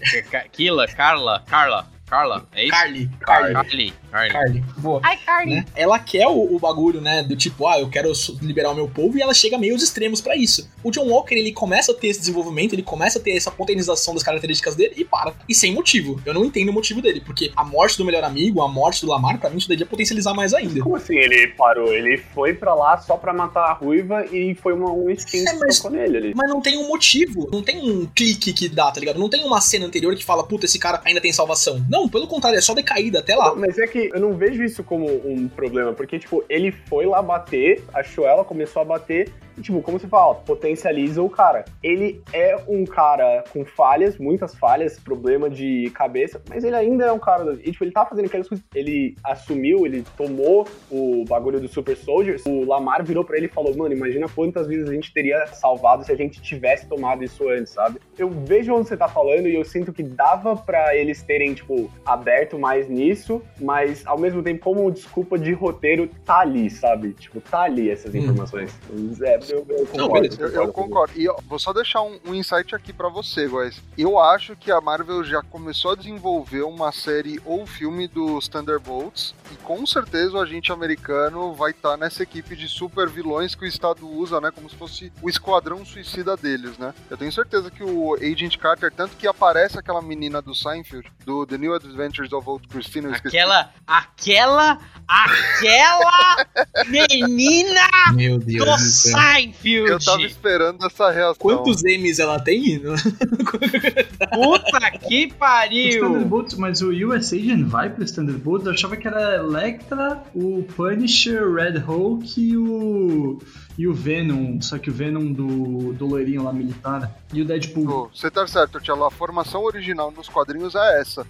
Kila, Carla, Carla, Carla, é isso? Carly. Carly. Carly, Carly. Carly. Boa. Ai, Carne. né? Ela quer o, o bagulho, né? Do tipo, ah, eu quero liberar o meu povo e ela chega meio aos extremos pra isso. O John Walker, ele começa a ter esse desenvolvimento, ele começa a ter essa potencialização das características dele e para. E sem motivo. Eu não entendo o motivo dele, porque a morte do melhor amigo, a morte do Lamar, pra mim, isso devia potencializar mais ainda. Como assim ele parou? Ele foi pra lá só pra matar a ruiva e foi uma, um skin É, que mas- tocou nele ali. Mas não tem um motivo, não tem um clique que dá, tá ligado? Não tem uma cena anterior que fala, puta, esse cara ainda tem salvação. Não, pelo contrário, é só decaída até lá. Mas é que eu não vejo isso como um problema, porque, tipo, ele foi lá bater, achou ela, começou a bater, tipo, como você fala, potencializa o cara. Ele é um cara com falhas, muitas falhas, problema de cabeça, mas ele ainda é um cara. E, tipo, ele tá fazendo aquelas coisas. Ele assumiu, ele tomou o bagulho do Super Soldiers. O Lamar virou pra ele e falou: Mano, imagina quantas vezes a gente teria salvado se a gente tivesse tomado isso antes, sabe? Eu vejo onde você tá falando e eu sinto que dava pra eles terem, tipo, aberto mais nisso, mas ao mesmo tempo, como desculpa de roteiro, tá ali, sabe? Tipo, tá ali essas Hum. informações. É, eu, eu concordo. beleza. Eu, eu concordo. E ó, vou só deixar um, um insight aqui pra você, guys. Eu acho que a Marvel já começou a desenvolver uma série ou filme dos Thunderbolts e com certeza o agente americano vai estar nessa equipe de super vilões que o Estado usa, né? Como se fosse o esquadrão suicida deles, né? Eu tenho certeza que o Agent Carter, tanto que aparece aquela menina do Seinfeld, do The New Adventures of Old Christine, esqueci. Aquela, aquela, aquela menina Meu do Deus do céu. Seinfeld. Eu tava esperando essa reação. Quantos M's ela tem? Puta que pariu. Thunderbolts, mas o US Agent vai pros Thunderbolts? Eu achava que era Electra, o Punisher, Red Hulk e o. E o Venom, só que o Venom do, do loirinho lá militar. E o Deadpool. Você tá certo, Tiago. A formação original nos quadrinhos é essa.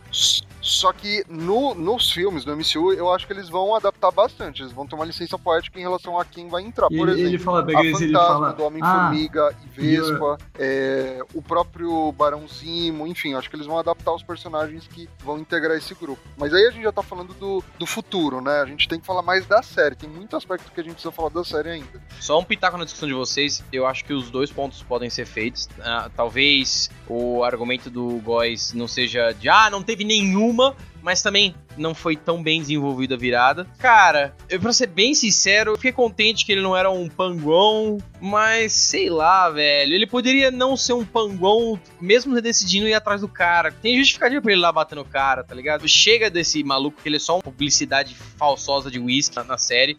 Só que no, nos filmes, no MCU, eu acho que eles vão adaptar bastante. Eles vão ter uma licença poética em relação a quem vai entrar. Por ele, exemplo, ele fala, a eles, ele Fantasma, fala. do Ah, Homem-Formiga e Vespa, é, o próprio Barão Zimo, enfim, acho que eles vão adaptar os personagens que vão integrar esse grupo. Mas aí a gente já tá falando do, do futuro, né? A gente tem que falar mais da série. Tem muito aspecto que a gente precisa falar da série ainda. Só um pitaco na discussão de vocês, eu acho que os dois pontos podem ser feitos. Ah, talvez o argumento do Góis não seja de ah, não teve nenhuma, mas também não foi tão bem desenvolvida a virada. Cara, eu, pra ser bem sincero, eu fiquei contente que ele não era um panguão, mas sei lá, velho. Ele poderia não ser um panguão, mesmo decidindo ir atrás do cara. Tem justificativa pra ele lá bater no cara, tá ligado? Chega desse maluco que ele é só uma publicidade falsosa de whisky na, na série.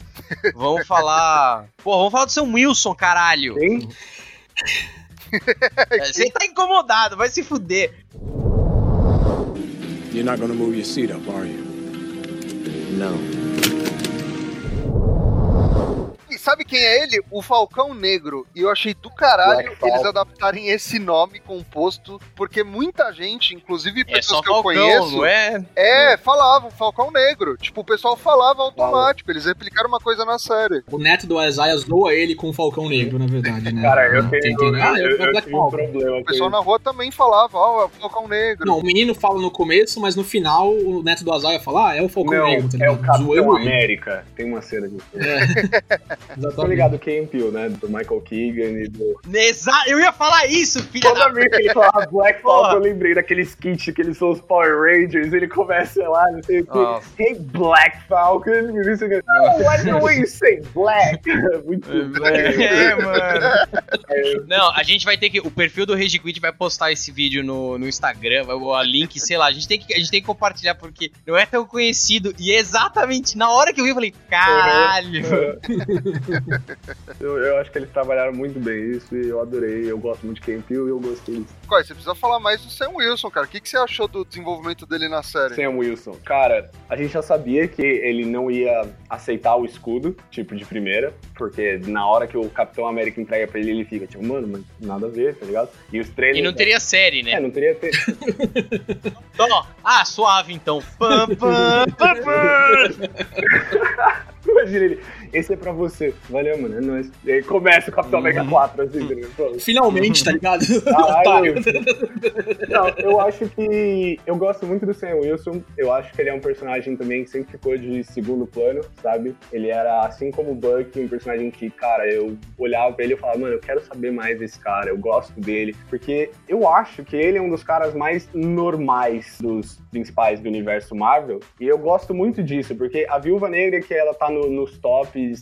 Vamos falar. Pô, vamos falar do seu Wilson, caralho. Quem? Você tá incomodado, vai se fuder. You're not gonna move your seat up, are you? Não. Sabe quem é ele? O Falcão Negro. E eu achei do caralho Black Falcon. eles adaptarem esse nome composto, porque muita gente, inclusive É só pessoas que eu Falcão, conheço, é? é, falavam Falcão Negro. Tipo, o pessoal falava automático, eles replicaram uma coisa na série. O neto do Isaiah zoa ele com o Falcão Negro, na verdade, né? Cara, eu tenho, tem- tem- Ah, eu, eu, eu, tive um Falcon. problema O pessoal na rua também falava, ó, é o Falcão Negro. Não, o menino fala no começo, mas no final o neto do Isaiah fala, ah, é o Falcão Não, Negro, tá é o? Capitão. América. Tem uma cena disso. É. Tô Exatamente. ligado, Key Peele, né? Do Michael Keegan e do... Exa eu ia falar isso, filha Toda da... vez que ele falava Black Falcon, eu lembrei daquele skit que eles são os Power Rangers, ele começa lá, não sei o que. Hey, Black Falcon. E isso aqui, oh, why do you say black? Muito É, mano. Não, a gente vai ter que. O perfil do Rage Quit vai postar esse vídeo no, no Instagram, vai o link, sei lá. A gente, tem que, a gente tem que compartilhar porque não é tão conhecido. E exatamente na hora que eu vi, eu falei: caralho. eu, eu acho que eles trabalharam muito bem isso e eu adorei. Eu gosto muito de Peele e eu gostei disso. Qual, você precisa falar mais do Sam Wilson, cara. O que, que você achou do desenvolvimento dele na série? Sam Wilson. Cara, a gente já sabia que ele não ia aceitar o escudo, tipo, de primeira, porque na hora que o Capitão América entrega pra ele, ele fica tipo, mano, mas nada a ver, tá ligado? E os trailers... E não teria série, né? É, não teria ter. Então, ó, ah, suave então. Pam, pam, pam, pam. Imagina ele, esse é pra você. Valeu, mano, é nóis. E aí começa o Capitão América 4, assim, tá ligado? Pronto. Finalmente, tá ligado? Caralho. Otário. Não, eu acho que. Eu gosto muito do Sam Wilson. Eu acho que ele é um personagem também que sempre ficou de segundo plano, sabe? Ele era, assim como o Buck, um personagem que, cara, eu olhava pra ele e falava, mano, eu quero saber mais desse cara, eu gosto dele. Porque eu acho que ele é um dos caras mais normais dos principais do universo Marvel. E eu gosto muito disso, porque a Viúva Negra, que ela tá no- nos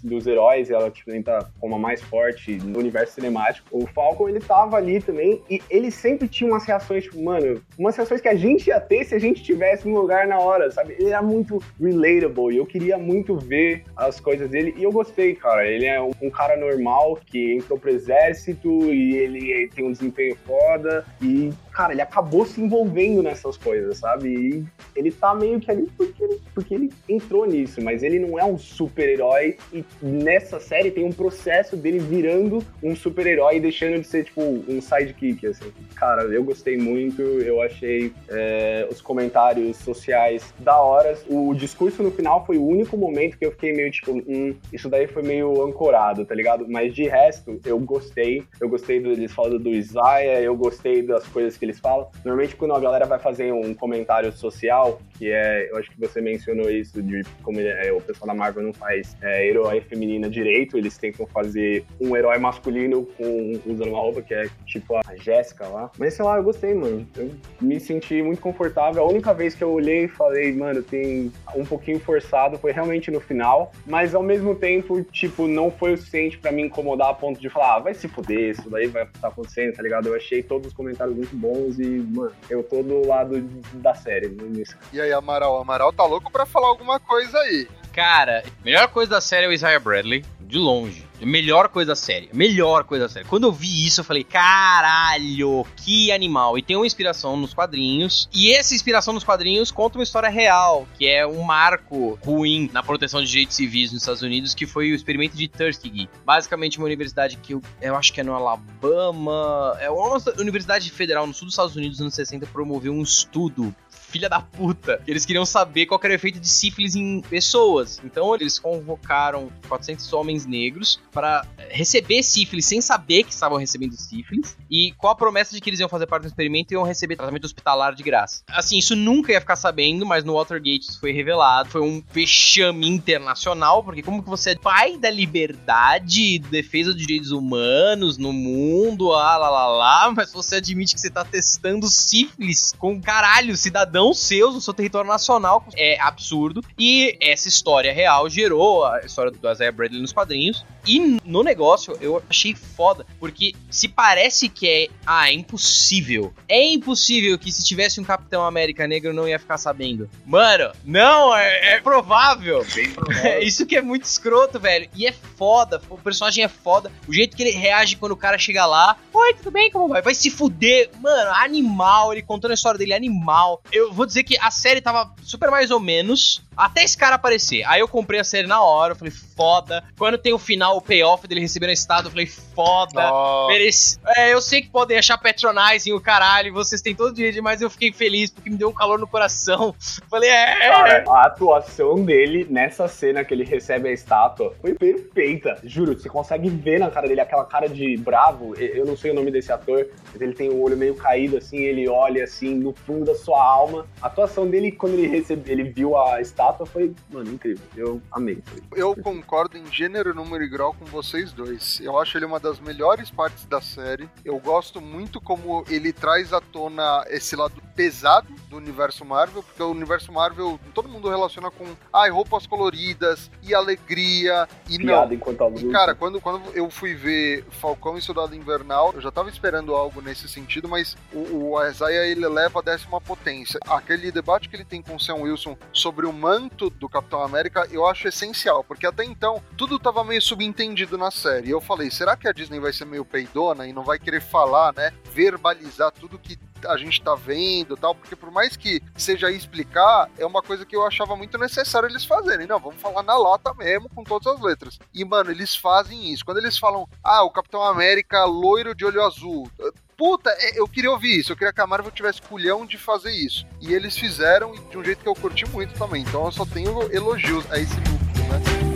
dos heróis, ela tipo, tá como a mais forte no universo cinemático. O Falcon, ele tava ali também, e ele sempre tinha umas reações, tipo, mano, umas reações que a gente ia ter se a gente tivesse no lugar na hora, sabe? Ele era muito relatable, e eu queria muito ver as coisas dele, e eu gostei, cara. Ele é um, um cara normal que entrou pro exército, e ele tem um desempenho foda, e, cara, ele acabou se envolvendo nessas coisas, sabe? E ele tá meio que ali porque ele, porque ele entrou nisso, mas ele não é um super-herói, e nessa série tem um processo dele virando um super-herói e deixando de ser, tipo, um sidekick, assim. Cara, eu gostei muito, eu achei é, os comentários sociais da hora. O discurso no final foi o único momento que eu fiquei meio, tipo, hum, isso daí foi meio ancorado, tá ligado? Mas de resto, eu gostei. Eu gostei do, eles falando do Isaiah, eu gostei das coisas que eles falam. Normalmente, quando a galera vai fazer um comentário social, que é, eu acho que você mencionou isso, de como é, o pessoal da Marvel não faz é, herói feminina direito, eles tentam fazer um herói masculino com, usando uma roupa que é tipo a Jéssica lá. Mas sei lá, eu gostei, mano. Eu me senti muito confortável. A única vez que eu olhei e falei, mano, tem um pouquinho forçado, foi realmente no final. Mas ao mesmo tempo, tipo, não foi o suficiente pra me incomodar a ponto de falar, ah, vai se fuder, isso daí vai estar acontecendo, tá ligado? Eu achei todos os comentários muito bons e, mano, eu tô do lado da série nisso. E aí, Amaral? Amaral tá louco pra falar alguma coisa aí. Cara, a melhor coisa da série é o Isaiah Bradley, de longe. A melhor coisa da série. Melhor coisa da série. Quando eu vi isso, eu falei, caralho, que animal. E tem uma inspiração nos quadrinhos. E essa inspiração nos quadrinhos conta uma história real, que é um marco ruim na proteção de direitos civis nos Estados Unidos, que foi o experimento de Tuskegee. Basicamente, uma universidade que eu, eu acho que é no Alabama. É uma universidade federal no sul dos Estados Unidos, nos anos 60, promoveu um estudo filha da puta. Eles queriam saber qual era o efeito de sífilis em pessoas. Então eles convocaram 400 homens negros pra receber sífilis sem saber que estavam recebendo sífilis e com a promessa de que eles iam fazer parte do experimento e iam receber tratamento hospitalar de graça. Assim, isso nunca ia ficar sabendo, mas no Watergate isso foi revelado. Foi um vexame internacional, porque como que você é pai da liberdade, defesa dos direitos humanos no mundo, ah, lá, lá, lá, mas você admite que você tá testando sífilis com caralho, cidadãos seus no seu território nacional. É absurdo. E essa história real gerou a história do Isaiah Bradley nos quadrinhos. E no negócio eu achei foda, porque se parece que é, ah, é impossível. É impossível que se tivesse um Capitão América negro não ia ficar sabendo. Mano, não, é, é provável. Isso que é muito escroto, velho. E é foda, o personagem é foda. O jeito que ele reage quando o cara chega lá, oi, tudo bem, como vai? Vai se fuder. Mano, animal, ele contando a história dele, animal. Eu vou dizer que a série tava super mais ou menos, até esse cara aparecer. Aí eu comprei a série na hora, eu falei, foda. Quando tem o final, o payoff dele recebendo a estátua, eu falei, foda. Oh. Merece. É, eu sei que podem achar patronizing o caralho, vocês têm todo direito, mas eu fiquei feliz porque me deu um calor no coração. Falei, é. Cara, a atuação dele nessa cena que ele recebe a estátua foi perfeita. Juro, você consegue ver na cara dele aquela cara de bravo. Eu não sei o nome desse ator, mas ele tem o olho meio caído, assim, ele olha assim no fundo da sua alma. A atuação dele, quando ele recebe, ele viu a estátua, foi, mano, incrível. Eu amei. Eu concordo em gênero, número e grau com vocês dois. Eu acho ele uma das melhores partes da série. Eu gosto muito como ele traz à tona esse lado pesado do universo Marvel, porque o universo Marvel todo mundo relaciona com ai, roupas coloridas e alegria e Piada não. enquanto aluno. E cara, quando, quando eu fui ver Falcão e Soldado Invernal, eu já tava esperando algo nesse sentido, mas o, o Isaiah ele leva a décima potência. Aquele debate que ele tem com o Sam Wilson sobre o manto do Capitão América, eu acho essencial, porque até então tudo tava meio subentendido na série. Eu falei, será que a Disney vai ser meio peidona e não vai querer falar, né, verbalizar tudo que a gente tá vendo tal, porque por mais que seja explicar, é uma coisa que eu achava muito necessário eles fazerem. Não, vamos falar na lata mesmo, com todas as letras. E, mano, eles fazem isso. Quando eles falam, ah, o Capitão América loiro de olho azul. Puta, é, eu queria ouvir isso. Eu queria que a Marvel tivesse culhão de fazer isso. E eles fizeram de um jeito que eu curti muito também. Então eu só tenho elogios a esse núcleo, né?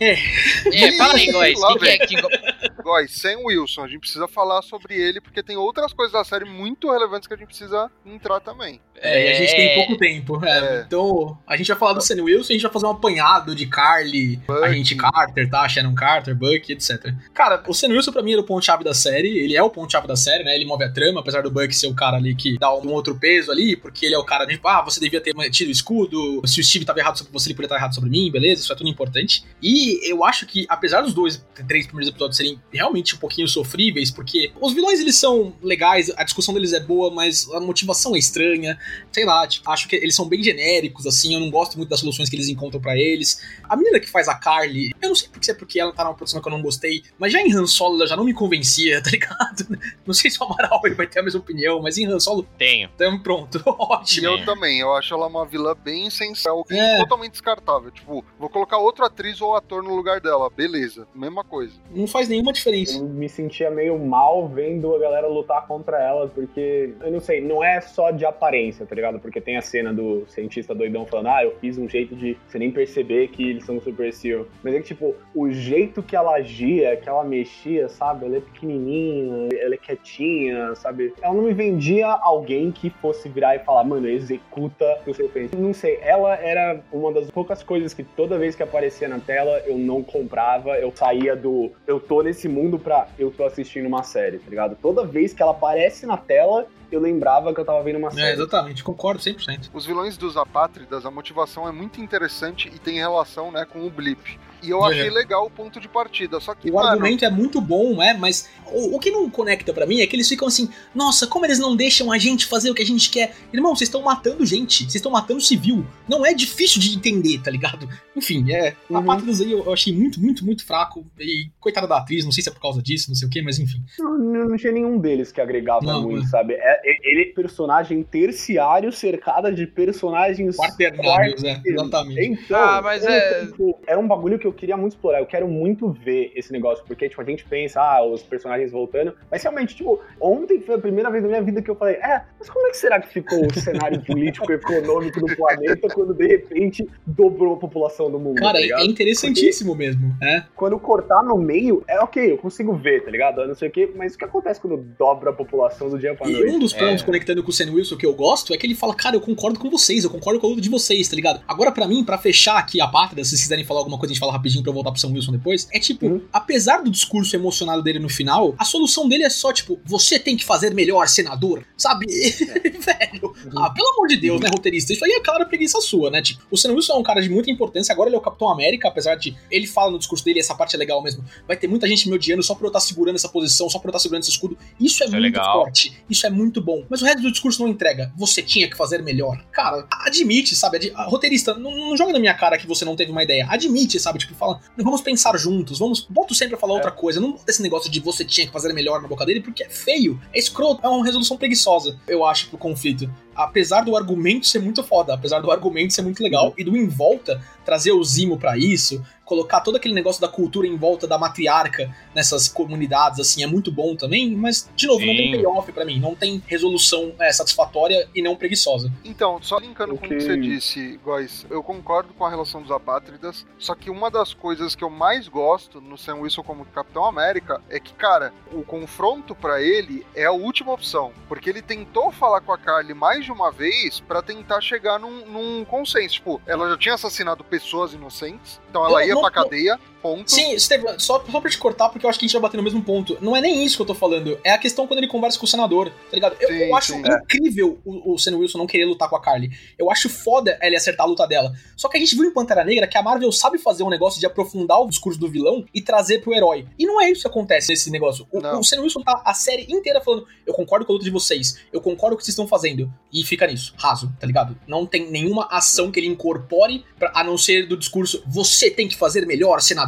É, fala aí, Góis. Lá Quem que é. Góis, Sam Wilson, a gente precisa falar sobre ele, porque tem outras coisas da série muito relevantes que a gente precisa entrar também. É, e a gente tem pouco tempo. é. É. Então, a gente vai falar do Sam Wilson, a gente vai fazer um apanhado de Carly, Bucky. Agente Carter, tá? Shannon Carter, Buck, etc. Cara, o Sam Wilson pra mim era o ponto-chave da série. Ele é o ponto-chave da série, né? Ele move a trama, apesar do Buck ser o cara ali que dá um outro peso ali, porque ele é o cara de, tipo, ah, você devia ter mantido o escudo, se o Steve tava errado sobre você, ele podia estar errado sobre mim, beleza? Isso é tudo importante. E eu acho que, apesar dos dois, três primeiros episódios serem realmente um pouquinho sofríveis, porque os vilões eles são legais, a discussão deles é boa, mas a motivação é estranha, sei lá, tipo, acho que eles são bem genéricos, assim, eu não gosto muito das soluções que eles encontram pra eles. A menina que faz a Carly, eu não sei se é porque ela tá numa produção que eu não gostei, mas já em Han Solo ela já não me convencia, tá ligado? Não sei se o Amaral ele vai ter a mesma opinião, mas em Han Solo, Tenho. tamo pronto, E ótimo. eu também, eu acho ela uma vilã bem sensível, É. totalmente descartável. Tipo, vou colocar outra atriz ou ator no lugar dela, beleza, mesma coisa. Não faz nenhuma diferença. Eu me sentia meio mal vendo a galera lutar contra ela, porque, eu não sei, não é só de aparência, tá ligado? Porque tem a cena do cientista doidão falando, ah, eu fiz um jeito de você nem perceber que eles são super seal. Mas é que, tipo, o jeito que ela agia, que ela mexia, sabe? Ela é pequenininha, ela é quietinha, sabe? Ela não me vendia alguém que fosse virar e falar, mano, executa o você fez. Não sei, ela era uma das poucas coisas que toda vez que aparecia na tela eu não comprava, eu saía do eu tô nesse mundo pra eu tô assistindo uma série, tá ligado? Toda vez que ela aparece na tela, eu lembrava que eu tava vendo uma É, série. exatamente, concordo 100%. Os vilões dos apátridas, a motivação é muito interessante e tem relação, né, com o Blip. E eu É. achei legal o ponto de partida, só que, O mano, argumento é muito bom, é, mas o, o que não conecta pra mim é que eles ficam assim, nossa, como eles não deixam a gente fazer o que a gente quer? Irmão, vocês estão matando gente, vocês estão matando civil. Não é difícil de entender, tá ligado? Enfim, é. A Uhum. Pátridas aí eu, eu achei muito, muito, muito fraco. E coitada da atriz, não sei se é por causa disso, não sei o que, mas enfim. Não, não tinha nenhum deles que agregava Não, muito, é. sabe? É- e- ele é personagem terciário cercada de personagens Quaternários, né? quarteiros. Exatamente. Então, Ah, mas é- tipo, era um bagulho que eu queria muito explorar. Eu quero muito ver esse negócio, porque tipo, a gente pensa, ah, os personagens voltando. Mas realmente, tipo, ontem foi a primeira vez na minha vida que eu falei, é, mas como é que será que ficou o cenário político e econômico do planeta quando de repente dobrou a população do mundo? Cara, tá é, é interessantíssimo mesmo. É. quando cortar no meio, é ok, eu consigo ver, tá ligado? Eu não sei o quê, mas o que acontece quando dobra a população do dia pra E noite? um dos pontos É. conectando com o Sam Wilson que eu gosto é que ele fala, cara, eu concordo com vocês, eu concordo com luta de vocês, tá ligado? Agora, pra mim, pra fechar aqui a pátria, se vocês quiserem falar alguma coisa, a gente fala rapidinho pra eu voltar pro Sam Wilson depois, é tipo, Uhum. apesar do discurso emocionado dele no final, a solução dele é só, tipo, você tem que fazer melhor, senador, sabe? Velho, ah, pelo amor de Deus, né, roteirista? Isso aí é clara preguiça sua, né? Tipo, o Sam Wilson é um cara de muita importância, agora ele é o Capitão América, apesar de ele fala no discurso dele, essa parte é legal mesmo, vai ter muita gente me odiando só por eu estar segurando essa posição, só por eu estar segurando esse escudo. Isso é Isso é muito legal. forte, isso é muito bom. Mas o resto do discurso não entrega. Você tinha que fazer melhor. Cara, admite, sabe? Roteirista, não, não joga na minha cara que você não teve uma ideia. Admite, sabe? Tipo, fala, "Não, vamos pensar juntos, vamos. Bota sempre a falar outra coisa. Não bota esse negócio de você tinha que fazer melhor na boca dele, porque é feio, é escroto, é uma resolução preguiçosa, eu acho, pro conflito. Apesar do argumento ser muito foda, apesar do argumento ser muito legal, e do em volta trazer o Zimo pra isso, colocar todo aquele negócio da cultura em volta da matriarca nessas comunidades, assim, é muito bom também, mas, de novo, não tem Sim. payoff pra mim, não tem resolução é, satisfatória e não preguiçosa. Então, só linkando com o que você disse, Góis, eu concordo com a relação dos apátridas, só que uma das coisas que eu mais gosto no Sam Wilson como Capitão América é que, cara, o confronto pra ele é a última opção, porque ele tentou falar com a Carly mais de uma vez pra tentar chegar num, num consenso. Tipo, ela já tinha assassinado pessoas inocentes, então ela Não, ia não, pra cadeia, ponto. Sim, Estevam, só, só pra te cortar, porque eu acho que a gente vai bater no mesmo ponto. Não é nem isso que eu tô falando, é a questão quando ele conversa com o senador, tá ligado? Eu, Sim, eu acho sim. incrível o, o Sam Wilson não querer lutar com a Carly. Eu acho foda ele acertar a luta dela. Só que a gente viu em Pantera Negra que a Marvel sabe fazer um negócio de aprofundar o discurso do vilão e trazer pro herói. E não é isso que acontece nesse negócio. O, Não. o Sam Wilson tá a série inteira falando: eu concordo com a luta de vocês, eu concordo com o que vocês estão fazendo. E fica nisso, raso, tá ligado? Não tem nenhuma ação que ele incorpore, pra, a não ser do discurso: você tem que fazer melhor, senador.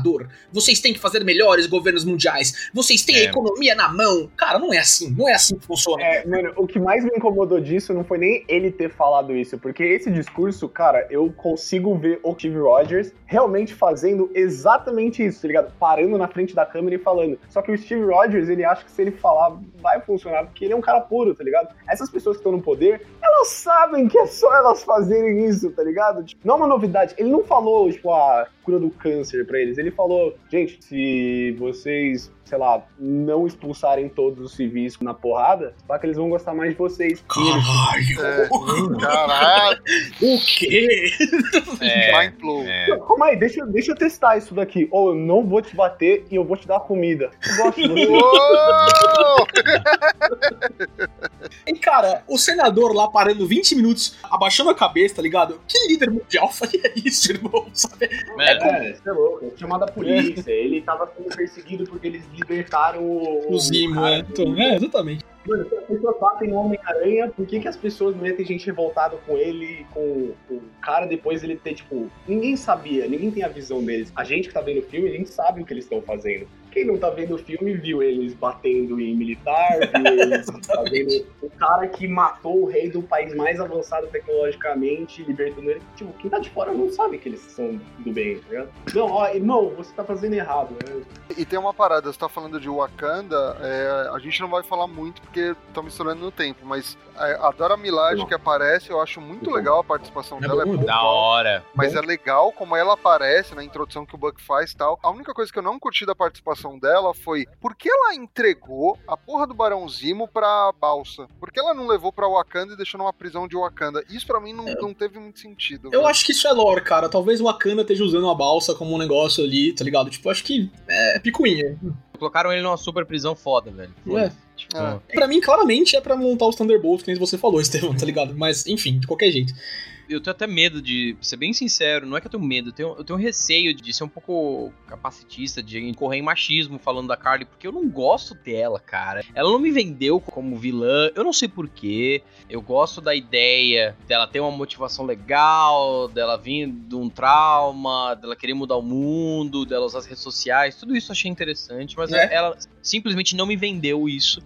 Vocês têm que fazer melhores governos mundiais. Vocês têm É. a economia na mão. Cara, não é assim. Não é assim que funciona. É, mano, o que mais me incomodou disso não foi nem ele ter falado isso, porque esse discurso, cara, eu consigo ver o Steve Rogers realmente fazendo exatamente isso, tá ligado? Parando na frente da câmera e falando. Só que o Steve Rogers, ele acha que se ele falar, vai funcionar, porque ele é um cara puro, tá ligado? Essas pessoas que estão no poder, elas sabem que é só elas fazerem isso, tá ligado? Tipo, não é uma novidade. Ele não falou, tipo, a cura do câncer pra eles. Ele falou, gente, se vocês sei lá, não expulsarem todos os civis na porrada, só que eles vão gostar mais de vocês. Caralho! É, caralho, O quê? É, é. Calma aí, deixa, deixa eu testar isso daqui. Ou eu não vou te bater e eu vou te dar comida. Eu gosto de você. Uou! E, cara, o senador lá parando 20 minutos, abaixando a cabeça, tá ligado? Que líder mundial faria isso, irmão? Sabe? Mano, É, você é louco. Chamada a polícia. Ele tava sendo perseguido porque eles libertaram o. O Zimo, é. Então, é, exatamente. Mano, se as pessoas batem no Homem-Aranha, por que, que as pessoas metem gente revoltada com ele, com o cara, depois ele ter, tipo. Ninguém sabia, ninguém tem a visão deles. A gente que tá vendo o filme, a gente sabe o que eles estão fazendo. Quem não tá vendo o filme viu eles batendo em militar, viu eles o cara que matou o rei do país mais avançado tecnologicamente, libertando ele. Tipo, quem tá de fora não sabe que eles são do bem, tá ligado? Não, ó, irmão, você tá fazendo errado. né? E tem uma parada, você tá falando de Wakanda, é, a gente não vai falar muito porque tá misturando no tempo, mas é, a Dora Milaje que aparece, eu acho muito Não. legal a participação É dela, é bom, muito da hora. mas é legal como ela aparece na introdução que o Buck faz e tal. A única coisa que eu não curti da participação dela foi por que ela entregou a porra do Barão Zimo pra Balsa? Por que ela não levou pra Wakanda e deixou numa prisão de Wakanda? Isso pra mim não, não teve muito sentido. Eu velho. acho que isso é lore, cara. Talvez o Wakanda esteja usando a balsa como um negócio ali, tá ligado? Tipo, acho que é picuinha. Colocaram ele numa super prisão foda, velho. É. Tipo, É. Pra mim, claramente, é pra montar os Thunderbolts, que nem você falou, Estevão, tá ligado? Mas, enfim, de qualquer jeito. Eu tenho até medo de ser bem sincero, não é que eu tenho medo, eu tenho, eu tenho receio de ser um pouco capacitista, de incorrer em machismo falando da Carly, porque eu não gosto dela, cara. Ela não me vendeu como vilã, eu não sei porquê. Eu gosto da ideia dela ter uma motivação legal, dela vir de um trauma, dela querer mudar o mundo, dela usar as redes sociais, tudo isso eu achei interessante, mas É. ela simplesmente não me vendeu isso.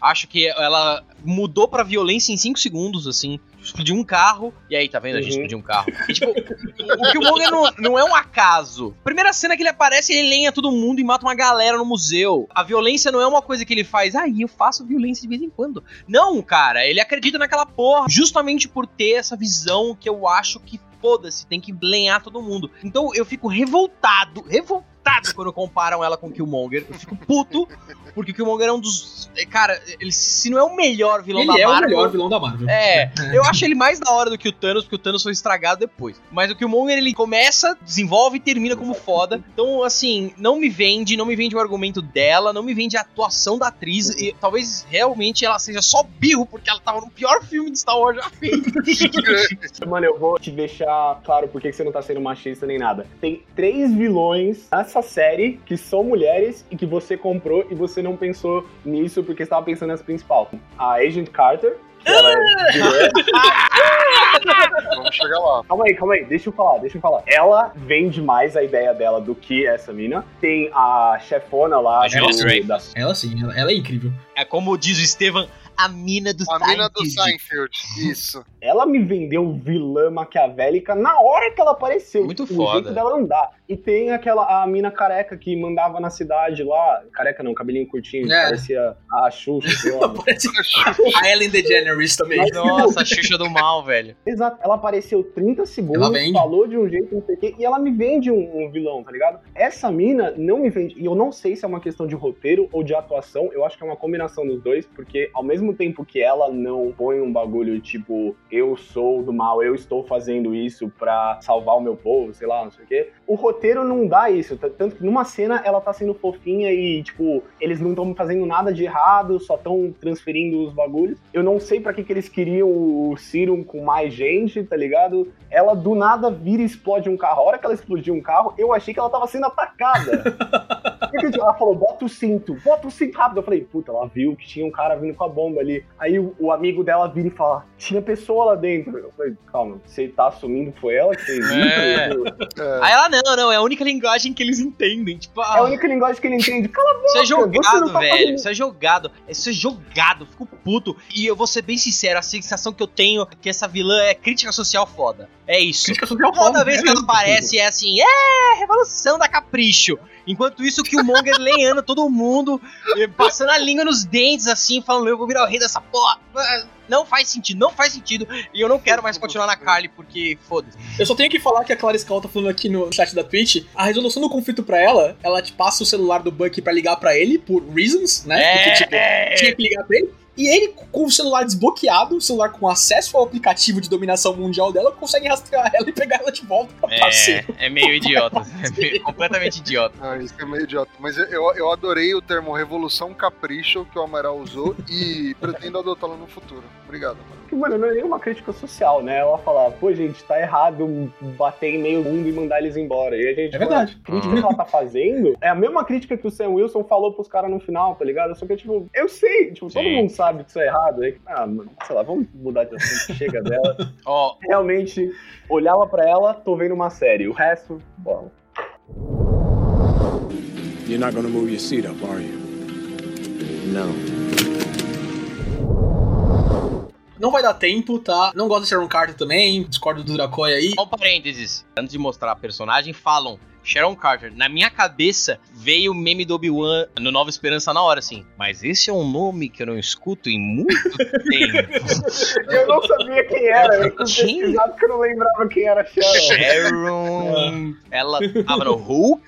Acho que ela mudou pra violência em 5 segundos, assim. Explodiu um carro, e aí, tá vendo? A gente Uhum. explodiu um carro. E, tipo, o Killmonger não, não é um acaso. Primeira cena que ele aparece, ele lenha todo mundo e mata uma galera no museu. A violência não é uma coisa que ele faz, ah, eu faço violência de vez em quando. Não, cara, ele acredita naquela porra justamente por ter essa visão que eu acho que foda-se, tem que lenhar todo mundo. Então eu fico revoltado, revoltado quando comparam ela com o Killmonger. Eu fico puto, porque o Killmonger é um dos. Cara, ele, se não é o melhor vilão Ele da é o Marvel. melhor vilão da Marvel. É, eu acho ele mais da hora do que o Thanos, porque o Thanos foi estragado depois. Mas o Killmonger, ele começa, desenvolve e termina como foda. Então, assim, não me vende, não me vende o argumento dela, não me vende a atuação da atriz. E talvez realmente ela seja só birro, porque ela tava no pior filme de Star Wars já feito. Mano, eu vou te deixar claro por que você não tá sendo machista nem nada. Tem três vilões nessa série que são mulheres e que você comprou e você não pensou nisso porque você tava pensando nessa principal. A Agent Carter. é. Vamos chegar lá. Calma aí, calma aí, deixa eu falar, deixa eu falar. Ela vende mais a ideia dela do que essa mina. Tem a chefona lá A do- Dreyfus. da Ela sim, ela, ela é incrível. É como diz o Estevam, a mina do A mina do Seinfeld. Seinfeld. Isso. Ela me vendeu vilã maquiavélica na hora que ela apareceu. Muito o foda. jeito dela andar. E tem aquela a mina careca que mandava na cidade lá. Careca não, cabelinho curtinho, É. parecia a Xuxa, a Ellen DeGeneres também. Nossa, a Xuxa do mal, velho. Exato, ela apareceu 30 Ela segundos, falou de um jeito, não sei o quê, e ela me vende um, um vilão, tá ligado? Essa mina não me vende, e eu não sei se é uma questão de roteiro ou de atuação, eu acho que é uma combinação dos dois, porque ao mesmo tempo que ela não põe um bagulho tipo, eu sou do mal, eu estou fazendo isso pra salvar o meu povo, sei lá, não sei o quê, o roteiro não dá isso, tanto que numa cena ela tá sendo fofinha e, tipo, eles não estão fazendo nada de errado, só estão transferindo os bagulhos. Eu não sei pra que, que eles queriam o Serum com mais gente, tá ligado? Ela do nada vira e explode um carro. A hora que ela explodiu um carro, eu achei que ela tava sendo atacada. Ela falou, bota o cinto, bota o cinto rápido. Eu falei, puta, ela viu que tinha um cara vindo com a bomba ali. Aí o, o amigo dela vira e fala, tinha pessoa lá dentro. Eu falei, calma, você tá assumindo que foi ela que fez É. isso? É. Aí ela, não, não, é a única linguagem que eles entendem. Tipo, É ah, a única linguagem que ele entende. Cala a boca, Isso é você não jogado, tá velho. fazendo- Isso é jogado. Isso é jogado. Fico puto. E eu vou ser bem sincero, a sensação que eu tenho é que essa vilã é crítica social foda. É isso. Crítica social Toda vez né? que ela aparece é assim, é, revolução da capricho. Enquanto isso, que o Monger lenhando todo mundo, passando a língua nos dentes, assim, falando, eu vou virar o rei dessa porra. Não faz sentido, não faz sentido. E eu não quero mais continuar na Carly, porque foda-se. Eu só tenho que falar que a Clara Scal tá falando aqui no chat da Twitch. A resolução do conflito pra ela, ela te passa o celular do Bucky pra ligar pra ele, por reasons, né? Porque, tipo, É, tinha que ligar pra ele. E ele, com o celular desbloqueado, o celular com acesso ao aplicativo de dominação mundial dela, consegue rastrear ela e pegar ela de volta pra parceiro. é, é meio idiota. É meio- completamente idiota. Ah, isso é meio idiota. Mas eu, eu, adorei o termo revolução capricho que o Amaral usou e pretendo adotá-lo no futuro. Obrigado, mano. Que, mano, não é nenhuma crítica social, né? Ela falar, pô, gente, tá errado bater em meio mundo e mandar eles embora. E a gente, É verdade. A crítica que ela tá fazendo é a mesma crítica que o Sam Wilson falou pros caras no final, tá ligado? Só que, tipo, eu sei, tipo, todo Sim. mundo sabe que isso é errado. Aí, ah, mano, sei lá, vamos mudar de assunto, chega dela. Ó, Realmente, olhava pra ela, tô vendo uma série. O resto, bom. You're not gonna move your seat up, are you? Não vai dar tempo, tá? Não gosto de Sharon Carter também, discordo do Dracoy aí. Só um parênteses. Antes de mostrar a personagem, falam Sharon Carter. Na minha cabeça veio o meme do Obi-Wan no Nova Esperança na hora, assim. Mas esse é um nome que eu não escuto em muito tempo. Eu não sabia quem era, eu Quem? pesquisar porque eu não lembrava quem era Sharon. Sharon. Ela tava no Hulk.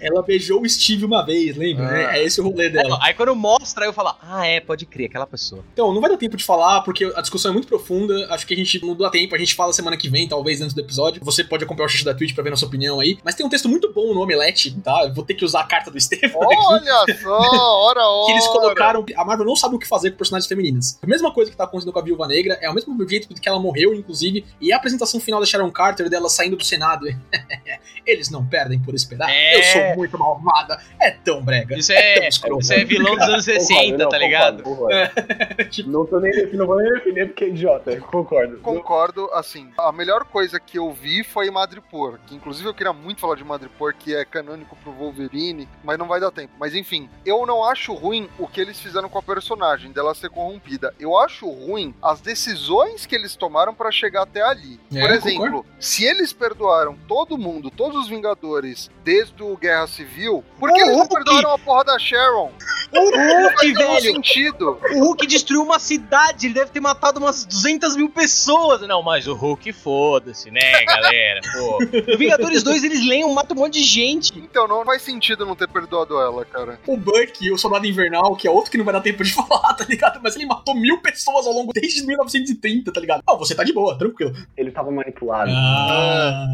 Ela beijou o Steve uma vez, lembra? né? Ah. É esse o rolê dela. Aí quando mostra, eu falo, ah, é, pode crer, aquela pessoa. Então, não vai dar tempo de falar, porque a discussão é muito profunda. Acho que a gente não dá tempo, a gente fala semana que vem, talvez antes do episódio. Você pode acompanhar o chat da Twitch pra ver nossa opinião aí. Mas tem um texto texto muito bom no Omelete, tá? Vou ter que usar a carta do aqui. Olha só, ora, ora. Que eles colocaram. A Marvel não sabe o que fazer com personagens femininas. A mesma coisa que tá acontecendo com a Viúva Negra, é o mesmo jeito que ela morreu, inclusive. E a apresentação final da Sharon Carter, dela saindo do Senado. Eles não perdem por esperar. É. Eu sou muito malvada. É tão brega. Isso é, tão escroto. isso é vilão dos anos 60, Concordo, tá ligado? concordo, concordo. Não tô nem não vou nem defender porque é idiota. Concordo. Concordo, assim, a melhor coisa que eu vi foi Madripoor, que inclusive eu queria muito falar de Madripoor, que é canônico pro Wolverine, mas não vai dar tempo. Mas enfim, eu não acho ruim o que eles fizeram com a personagem, dela ser corrompida. Eu acho ruim as decisões que eles tomaram pra chegar até ali. É, Por exemplo, concordo. se eles perdoaram todo mundo, todos os Vingadores, desde o Guerra Civil, por que O eles não Hulk! perdoaram a porra da Sharon? O Hulk, Não faz nenhum velho! sentido. O Hulk destruiu uma cidade, ele deve ter matado umas 200 mil pessoas. Não, mas o Hulk, foda-se, né, galera? Pô. Vingadores 2, eles leem, matam um monte de gente. Então não faz sentido não ter perdoado ela, cara. O Buck, o Soldado Invernal, que é outro que não vai dar tempo de falar, tá ligado? Mas ele matou mil pessoas ao longo desde 1930, tá ligado? Não, você tá de boa, tranquilo. Ele tava manipulado. Ah.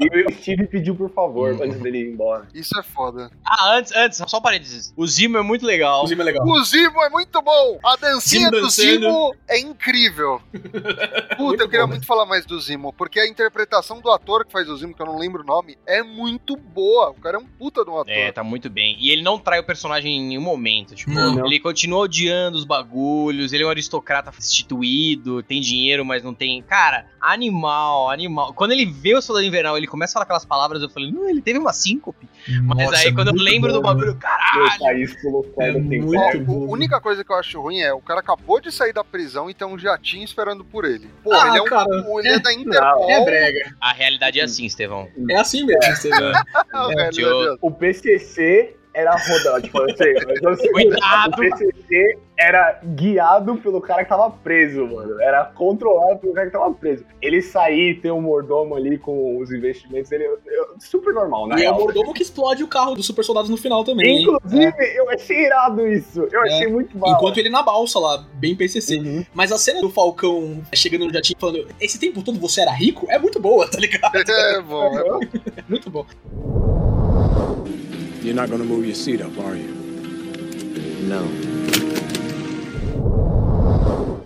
E o Steve pediu por favor Hum. antes dele ir embora. Isso é foda. Ah, antes, antes, só um parênteses. O Zimo é muito legal. Inclusive é legal. O Zimo é muito bom! A dancinha Zimo do. Zimo é incrível. Puta, Muito eu queria bom, né? muito falar mais do Zimo, porque a interpretação do ator que faz o Zimo, que eu não lembro o nome, é muito boa. O cara é um puta de um ator. É, tá muito bem. E ele não trai o personagem em nenhum momento. Tipo, Não. ele continua odiando os bagulhos, ele é um aristocrata instituído, tem dinheiro, mas não tem. Cara, animal, animal. Quando ele vê o Soldado Invernal, ele começa a falar aquelas palavras, eu falei, não, ele teve uma síncope. Mas Nossa, aí é quando eu muito lembro do bom, né? bagulho, Meu caralho. país fora É do tempo. muito bom. a única coisa que eu acho ruim é o cara acabou de sair da prisão e tem um jatinho esperando por ele. Pô, Ah, ele é um cara, ele é, da Interpol. É brega. A realidade é assim, Estevão. É assim mesmo, você meu Deus. O PCC era rodado, tipo, eu sei, mas eu sei, Cuidado. o PCC era guiado pelo cara que tava preso, mano. Era controlado pelo cara que tava preso. Ele sair, ter um mordomo ali com os investimentos, ele é super normal, né? E é o mordomo que explode o carro dos super soldados no final também. hein? Inclusive, eu achei irado isso. Eu É. achei muito mal. Enquanto ele na balsa lá, bem PCC. Uhum. Mas a cena do Falcão chegando no jatinho falando: Esse tempo todo você era rico? É muito boa, tá ligado? É bom, é bom. Muito bom. You're not gonna move your seat up, are you?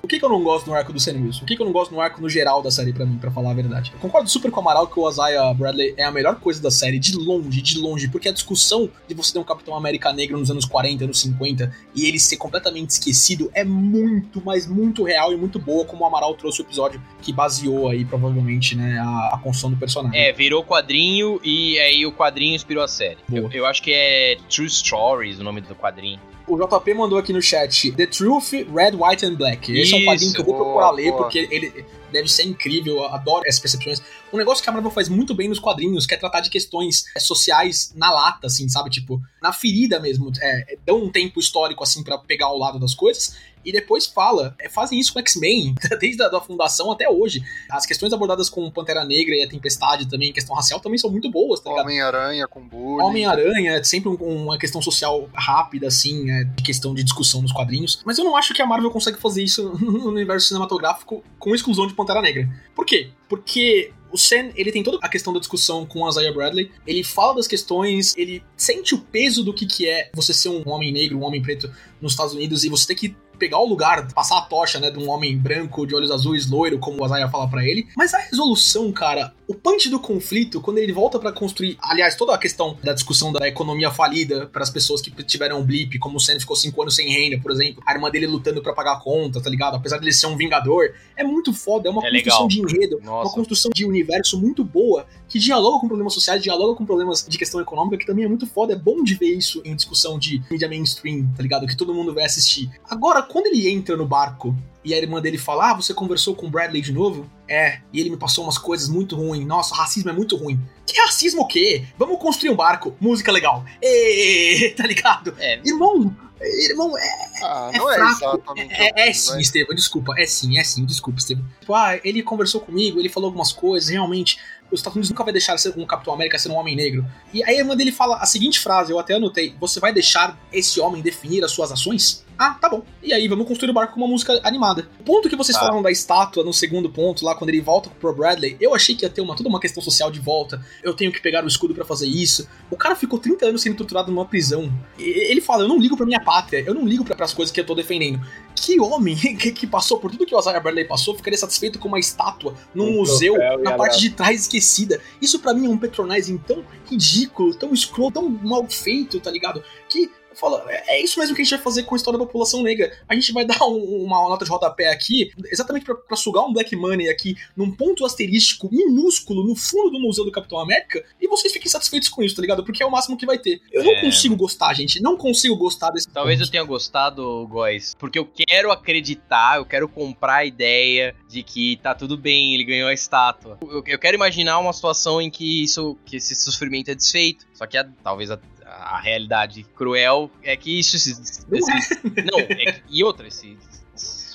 O que, que eu não gosto no arco do Sam Wilson? O que, que eu não gosto no arco no geral da série pra mim, pra falar a verdade? Eu concordo super com o Amaral que o Isaiah Bradley é a melhor coisa da série, de longe, de longe, porque a discussão de você ter um Capitão América negro nos anos 40, anos 50, e ele ser completamente esquecido é muito, mas muito real e muito boa, como o Amaral trouxe o episódio que baseou aí, provavelmente, né, a, a construção do personagem. É, virou quadrinho e aí o quadrinho inspirou a série. Eu, eu acho que é True Stories o nome do quadrinho. O JP mandou aqui no chat The Truth, Red, White and Black. Esse é um Isso, quadrinho que eu vou boa, procurar ler, boa. porque ele deve ser incrível. Eu adoro essas percepções. Um negócio que a Marvel faz muito bem nos quadrinhos, que é tratar de questões é, sociais na lata, assim, sabe? Tipo, na ferida mesmo. É, é, dão um tempo histórico, assim, pra pegar o lado das coisas. E depois fala. É, fazem isso com X-Men, desde a da fundação até hoje. As questões abordadas com Pantera Negra e a Tempestade também, questão racial, também são muito boas, tá? Homem-Aranha com bullying. Homem-Aranha é sempre um- uma questão social rápida, assim, é, de questão de discussão nos quadrinhos. Mas eu não acho que a Marvel consegue fazer isso no universo cinematográfico com exclusão de Pantera Negra. Por quê? Porque o Sam, ele tem toda a questão da discussão com a Isaiah Bradley, ele fala das questões, ele sente o peso do que, que é você ser um homem negro, um homem preto nos Estados Unidos e você ter que pegar o lugar, passar a tocha, né, de um homem branco, de olhos azuis, loiro, como o Isaiah fala pra ele. Mas a resolução, cara, o punch do conflito, quando ele volta pra construir, aliás, toda a questão da discussão da economia falida para as pessoas que tiveram um blip, como o Sam ficou cinco anos sem renda, por exemplo, a irmã dele lutando pra pagar a conta, tá ligado? Apesar dele ser um vingador, é muito foda, é uma É construção legal. de enredo, uma Nossa. construção de universo muito boa, que dialoga com problemas sociais, dialoga com problemas de questão econômica, que também é muito foda. É bom de ver isso em discussão de mídia mainstream, tá ligado? Que todo mundo vai assistir. Agora, quando ele entra no barco e a irmã dele fala: Ah, você conversou com o Bradley de novo? É, e ele me passou umas coisas muito ruins. Nossa, racismo é muito ruim. Que racismo o quê? Vamos construir um barco, música legal. Ê, tá ligado? É, Irmão, irmão, é Ah, é não é, fraco. exatamente. é, é assim, sim, vai. Estevam, desculpa. É sim, é sim, desculpa, Estevam. Tipo, ah, ele conversou comigo, ele falou algumas coisas, realmente, os Estados Unidos nunca vai deixar ser um Capitão América ser um homem negro. E aí a irmã dele fala a seguinte frase, eu até anotei: Você vai deixar esse homem definir as suas ações? Ah, tá bom. E aí, vamos construir o barco com uma música animada. O ponto que vocês Tá. falaram da estátua no segundo ponto, lá quando ele volta pro Bradley, eu achei que ia ter uma, toda uma questão social de volta. Eu tenho que pegar o escudo pra fazer isso. O cara ficou 30 anos sendo torturado numa prisão. E- Ele fala: Eu não ligo pra minha pátria, eu não ligo pra, pras coisas que eu tô defendendo. Que homem que, que passou por tudo que o Isaiah Bradley passou ficaria satisfeito com uma estátua num Um museu na parte de trás esquecida. Isso pra mim é um patronizing tão ridículo, tão escroto, tão mal feito, tá ligado? Que eu falo, é é isso mesmo que a gente vai fazer com a história da população negra. A gente vai dar um- uma nota de rodapé aqui, exatamente pra, pra sugar um Black Money aqui, num ponto asterístico minúsculo no fundo do Museu do Capitão América, e vocês fiquem satisfeitos com isso, tá ligado? Porque é o máximo que vai ter. Eu não É. consigo gostar, gente. Não consigo gostar desse Talvez eu ponto. tenha gostado, Góis, porque eu quero acreditar, eu quero comprar a ideia de que tá tudo bem, ele ganhou a estátua. Eu, eu quero imaginar uma situação em que isso, que esse sofrimento é desfeito. Só que a- talvez a, a realidade cruel é que isso. esse- Não esse- não, é que- e outra, esse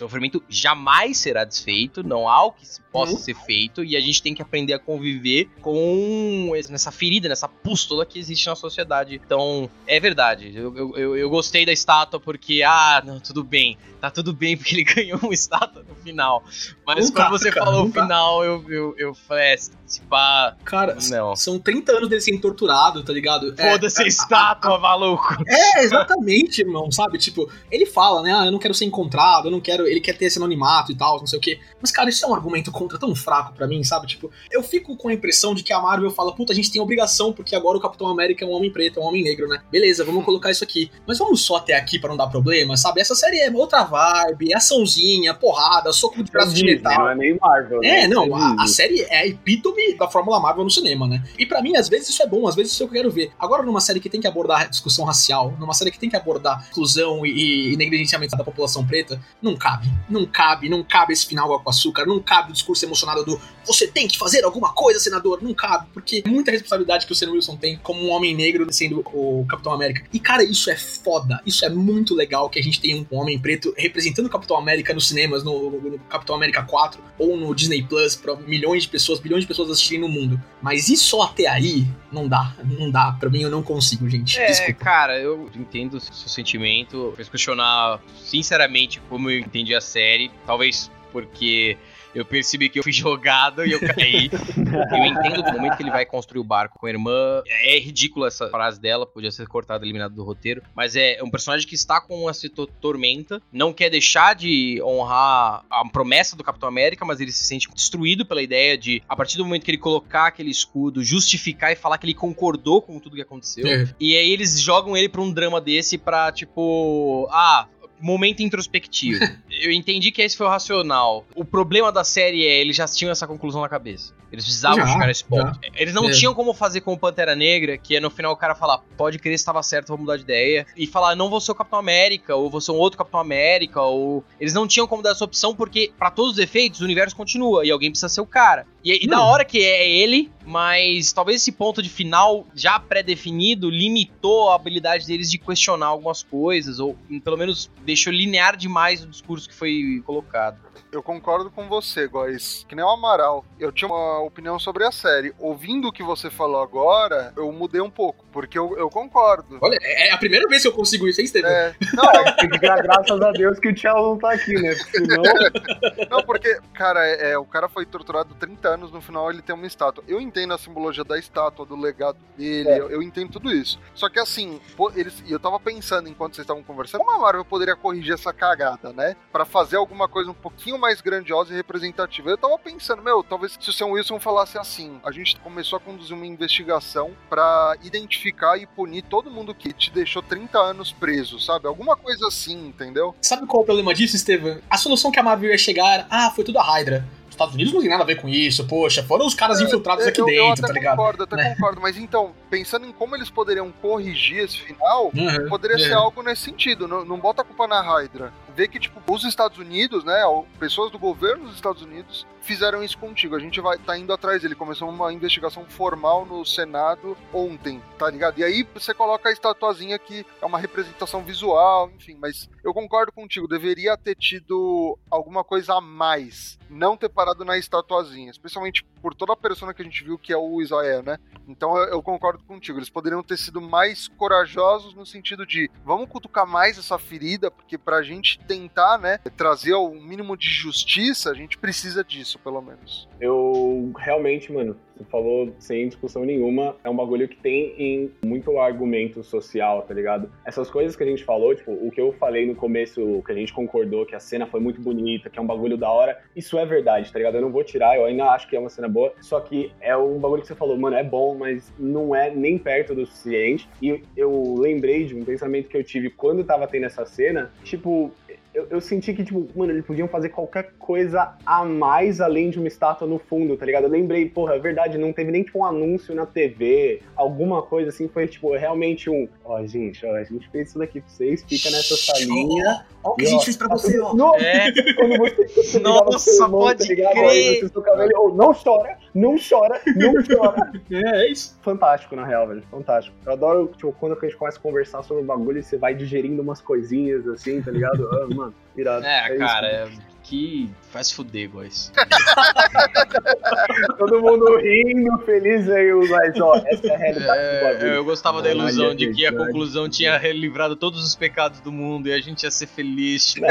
sofrimento jamais será desfeito, não há o que se possa Não. ser feito, e a gente tem que aprender a conviver com nessa ferida, nessa pústula que existe na sociedade. Então, é verdade. Eu, eu, eu- gostei da estátua porque, ah, não, tudo bem. Tá tudo bem porque ele ganhou uma estátua no final. Mas Não quando tá, você cara, falou o final, eu, eu, eu falei, é, se pá, Cara, não. são 30 anos dele sendo torturado, tá ligado? É, Foda-se a estátua, maluco. É, exatamente, irmão, sabe? Tipo, ele fala, né? Ah, eu não quero ser encontrado, eu não quero. Ele quer ter esse anonimato e tal, não sei o quê. Mas, cara, isso é um argumento contra tão fraco pra mim, sabe? Tipo, eu fico com a impressão de que a Marvel fala, puta, a gente tem obrigação, porque agora o Capitão América é um homem preto, é um homem negro, né? Beleza, vamos colocar isso aqui. Mas vamos só até aqui pra não dar problema, sabe? Essa série é outra vibe, açãozinha, porrada, soco de braço de metal. não é nem Marvel, né? É, não, É a, a série é a epítome da Fórmula Marvel no cinema, né? E pra mim, às vezes isso é bom, às vezes isso é o que eu quero ver. Agora, numa série que tem que abordar discussão racial, numa série que tem que abordar inclusão e, e negligenciamento da população preta, não cabe. Não cabe, não cabe esse final água com açúcar, não cabe o discurso emocionado do você tem que fazer alguma coisa, senador, não cabe, porque é muita responsabilidade que o Sam Wilson tem como um homem negro sendo o Capitão América. E cara, isso é foda, isso é muito legal que a gente tem um homem preto representando o Capitão América nos cinemas, no, no Capitão América 4 ou no Disney Plus pra milhões de pessoas, bilhões de pessoas assistirem no mundo. Mas e só até aí? Não dá, não dá. Pra mim eu não consigo, gente. É, Desculpa. cara, eu entendo o seu sentimento. Fez questionar, sinceramente, como eu entendi a série. Talvez porque eu percebi que eu fui jogado e eu caí. eu entendo do momento que ele vai construir o barco com a irmã. É ridícula essa frase dela, podia ser cortada, eliminada do roteiro. Mas é um personagem que está com essa to- tormenta, não quer deixar de honrar a promessa do Capitão América, mas ele se sente destruído pela ideia de, a partir do momento que ele colocar aquele escudo, justificar e falar que ele concordou com tudo que aconteceu. É. E aí eles jogam ele pra um drama desse pra, tipo, ah, momento introspectivo. Eu entendi que esse foi o racional. O problema da série é, eles já tinham essa conclusão na cabeça. Eles precisavam Já, chegar nesse ponto. Eles não É. tinham como fazer com o Pantera Negra, que é no final o cara falar, pode crer, estava certo, vou mudar de ideia. E falar, não vou ser o Capitão América, ou vou ser um outro Capitão América, ou... Eles não tinham como dar essa opção, porque, pra todos os efeitos, o universo continua, e alguém precisa ser o cara. E, e da Não. hora que é ele, mas talvez esse ponto de final já pré-definido limitou a habilidade deles de questionar algumas coisas, ou pelo menos deixou linear demais o discurso que foi colocado. Eu concordo com você, Góis. Que nem o Amaral. Eu tinha uma opinião sobre a série. Ouvindo o que você falou agora, eu mudei um pouco. Porque eu, eu concordo. Olha, é é a primeira vez que eu consigo isso, hein, Steven? É, não, Tem que dar graças a Deus que o Tchau não tá aqui, né? Porque senão. não, porque, cara, é, é, o cara foi torturado 30 anos, no final ele tem uma estátua. Eu entendo a simbologia da estátua, do legado dele, É. eu, eu entendo tudo isso. Só que assim, eles, e eu tava pensando enquanto vocês estavam conversando, como a Marvel poderia corrigir essa cagada, né? Pra fazer alguma coisa um pouquinho mais grandiosa e representativa. Eu tava pensando, meu, talvez se o Sam Wilson falasse assim, a gente começou a conduzir uma investigação pra identificar e punir todo mundo que te deixou 30 anos preso, sabe? Alguma coisa assim, entendeu? Sabe qual é o problema disso, Steven? A solução que a Marvel ia chegar ah, foi tudo a Hydra. Os Estados Unidos não tem nada a ver com isso, poxa, foram os caras infiltrados aqui É, eu, eu dentro, até tá ligado? concordo, até Né? concordo. Mas então, pensando em como eles poderiam corrigir esse final, Uhum, poderia é. ser algo nesse sentido. Não, não bota a culpa na Hydra. vê que, tipo, os Estados Unidos, né, pessoas do governo dos Estados Unidos fizeram isso contigo. A gente vai tá indo atrás dele. Começou uma investigação formal no Senado ontem, tá ligado? E aí você coloca a estatuazinha que é uma representação visual, enfim, mas eu concordo contigo, deveria ter tido alguma coisa a mais, não ter parado na estatuazinha, especialmente por toda a persona que a gente viu que é o Israel, né? Então eu, eu concordo contigo, eles poderiam ter sido mais corajosos no sentido de vamos cutucar mais essa ferida, porque pra gente tentar, né, trazer o mínimo de justiça, a gente precisa disso, pelo menos. Eu realmente, mano, você falou sem discussão nenhuma, é um bagulho que tem em muito argumento social, tá ligado? Essas coisas que a gente falou, tipo, o que eu falei no começo, que a gente concordou, que a cena foi muito bonita, que é um bagulho da hora, isso é verdade, tá ligado? Eu não vou tirar, eu ainda acho que é uma cena boa, só que é um bagulho que você falou, mano, é bom, mas não é nem perto do suficiente. E eu lembrei de um pensamento que eu tive quando tava tendo essa cena, tipo, eu, eu, senti que, tipo, mano, eles podiam fazer qualquer coisa a mais além de uma estátua no fundo, tá ligado? Eu lembrei, porra, é verdade, não teve nem, tipo, um anúncio na TV, alguma coisa assim, foi, tipo, realmente um, ó, oh, gente, ó, a gente fez isso daqui pra vocês, fica nessa salinha. Ó, o que a gente fez pra tá você, ó. Nossa, é. quando você, Nossa, pode tá ligado? crer. Você cabelo, oh, não chora, não chora, não chora. é, é isso. Fantástico, na real, velho, fantástico. Eu adoro, tipo, quando a gente começa a conversar sobre o bagulho e você vai digerindo umas coisinhas, assim, tá ligado? Ah, mano. Irado. É, é cara, isso, é que faz fuder, boys. Todo mundo rindo, feliz aí, mas ó, essa é a realidade é, do bagulho. Eu gostava da ilusão de que a conclusão tinha livrado todos os pecados do mundo e a gente ia ser feliz.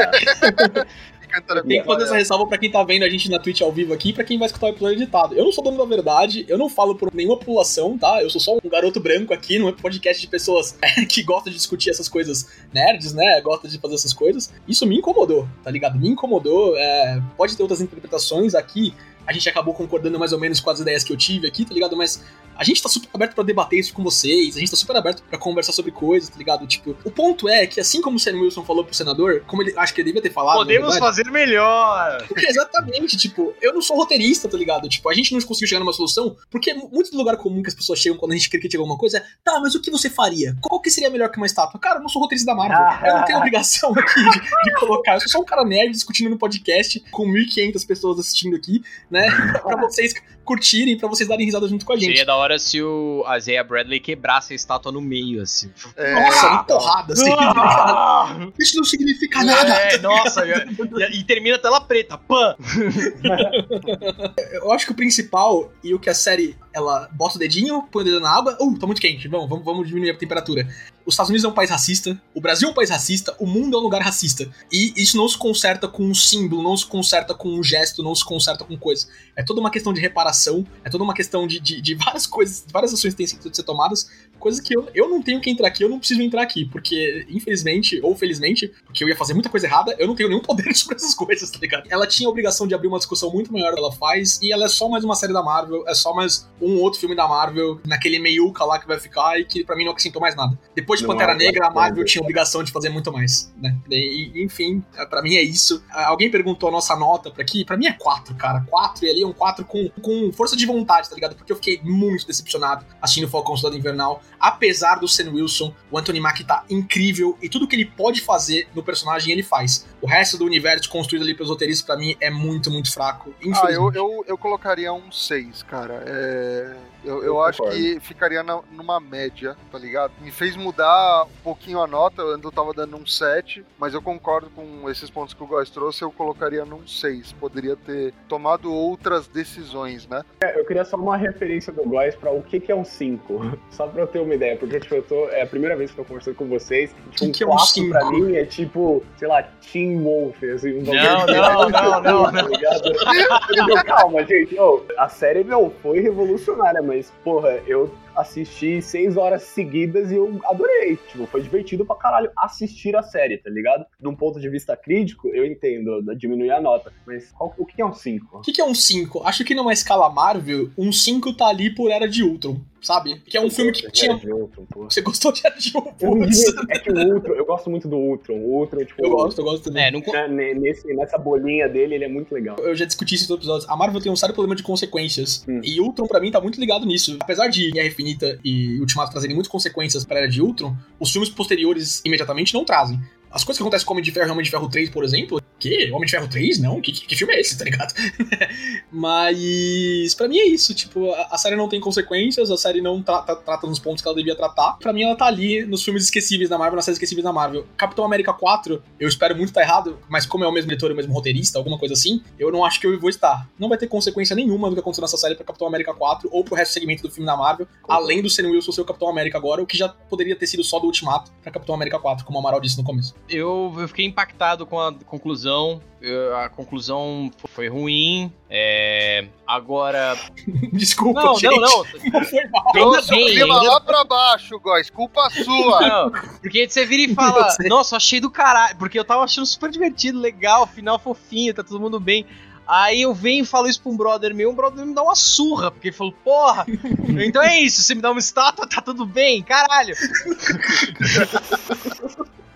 Tem que fazer essa ressalva pra quem tá vendo a gente na Twitch ao vivo aqui e pra quem vai escutar o episódio editado. Eu não sou dono da verdade, eu não falo por nenhuma população, tá? Eu sou só um garoto branco aqui num podcast de pessoas que gostam de discutir essas coisas nerds, né? Gostam de fazer essas coisas. Isso me incomodou, tá ligado? Me incomodou. É... Pode ter outras interpretações aqui. A gente acabou concordando mais ou menos com as ideias que eu tive aqui, tá ligado? Mas a gente tá super aberto para debater isso com vocês, a gente tá super aberto para conversar sobre coisas, tá ligado? Tipo, o ponto é que assim como o Sam Wilson falou pro senador, como ele acho que ele devia ter falado. Podemos fazer melhor! Porque exatamente, tipo, eu não sou roteirista, tá ligado? Tipo, a gente não conseguiu chegar numa solução, porque muito do lugar comum que as pessoas chegam quando a gente critica alguma coisa é, tá, mas o que você faria? Qual que seria melhor que uma estátua? Cara, eu não sou roteirista da Marvel. Ah, eu não tenho obrigação aqui de, de, colocar. Eu sou só um cara nerd discutindo no podcast com 1.500 pessoas assistindo aqui, né? pra vocês curtirem, pra vocês darem risada junto com a gente. Seria da hora se o a Isaiah Bradley quebrasse a estátua no meio, assim. É. Nossa, uma porrada, assim. Ah! Isso não significa é, nada. É, nossa, e, e, termina a tela preta, pã! Eu acho que o principal e o que a série ela bota o dedinho, põe o dedo na água, uh, tá muito quente, vamos, vamos, vamos diminuir a temperatura. Os Estados Unidos é um país racista, o Brasil é um país racista, o mundo é um lugar racista. E isso não se conserta com um símbolo, não se conserta com um gesto, não se conserta com coisa. É toda uma questão de reparação, é toda uma questão de, de, de várias coisas, várias ações que têm que ser tomadas, coisa que eu, eu não tenho que entrar aqui, eu não preciso entrar aqui, porque, infelizmente, ou felizmente, porque eu ia fazer muita coisa errada, eu não tenho nenhum poder sobre essas coisas, tá ligado? Ela tinha a obrigação de abrir uma discussão muito maior que ela faz, e ela é só mais uma série da Marvel, é só mais um outro filme da Marvel, naquele meiuca lá que vai ficar, e que para mim não acrescentou mais nada. Depois de não Pantera é Negra, a Marvel tinha a obrigação de fazer muito mais, né? E, enfim, para mim é isso. Alguém perguntou a nossa nota pra aqui, para mim é 4, cara. 4 e ali é um 4 com, com força de vontade, tá ligado? Porque eu fiquei muito decepcionado assistindo Falcão Soldado Invernal. Apesar do Sam Wilson, o Anthony Mackie tá incrível e tudo que ele pode fazer no personagem ele faz. O resto do universo construído ali pelos roteiristas, para mim, é muito, muito fraco. Ah, eu, eu, eu colocaria um 6, cara. É eu, eu, eu acho que ficaria na, numa média, tá ligado? Me fez mudar um pouquinho a nota, eu tava dando um 7, mas eu concordo com esses pontos que o Góis trouxe, eu colocaria num 6. Poderia ter tomado outras decisões, né? É, eu queria só uma referência do Góis pra o que, que é um 5. Só pra eu ter uma ideia, porque tipo, eu tô, é a primeira vez que eu tô conversando com vocês. Tipo, um que 4 é um pra mim é tipo, sei lá, Team Wolf, assim, um não, não, não, não, não, tá Calma, gente. Oh, a série, meu, foi revolucionária, mas mas, porra, eu assisti seis horas seguidas e eu adorei. Tipo, foi divertido pra caralho assistir a série, tá ligado? Num ponto de vista crítico, eu entendo diminuir a nota. Mas qual, o que é um 5? O que é um 5? Acho que numa escala Marvel, um 5 tá ali por Era de Ultron sabe? Que é um eu filme que tinha. Ultron, Você gostou de Era de Ultron? É que o Ultron, eu gosto muito do Ultron. O Ultron, tipo. Eu gosto, eu gosto também. É, não... Né, nesse, nessa bolinha dele, ele é muito legal. Eu já discuti isso em todos os episódios. A Marvel tem um sério problema de consequências. Hum. E Ultron, pra mim, tá muito ligado nisso. Apesar de Guerra Infinita e Ultimato trazerem muitas consequências pra Era de Ultron, os filmes posteriores imediatamente não trazem. As coisas que acontecem com Homem de Ferro e Homem de Ferro 3, por exemplo. Que? Homem de Ferro 3? Não? Que, que, que filme é esse, tá ligado? Mas pra mim é isso, tipo, a, a série não tem consequências, a série não trata, trata nos pontos que ela devia tratar. Pra mim ela tá ali nos filmes esquecíveis da Marvel, nas séries esquecíveis da Marvel. Capitão América 4, eu espero muito estar errado, mas como é o mesmo diretor e o mesmo roteirista, alguma coisa assim, eu não acho que eu vou estar. Não vai ter consequência nenhuma do que aconteceu nessa série pra Capitão América 4 ou pro resto do segmento do filme da Marvel, além do Sam Wilson ser o Capitão América agora, o que já poderia ter sido só do Ultimato pra Capitão América 4, como o Amaral disse no começo. Eu, eu fiquei impactado com a conclusão. Eu- a conclusão foi ruim. É, agora. Desculpa, Não, gente. não, não. Não foi mal. Trouxe o clima lá pra baixo, Góis. Culpa sua. Não, porque você vira e fala, nossa, achei do caralho. Porque eu tava achando super divertido, legal, final fofinho, tá todo mundo bem. Aí eu venho e falo isso pra um brother meu, um brother me dá uma surra, porque ele falou, porra, então é isso, você me dá uma estátua, tá tudo bem, caralho.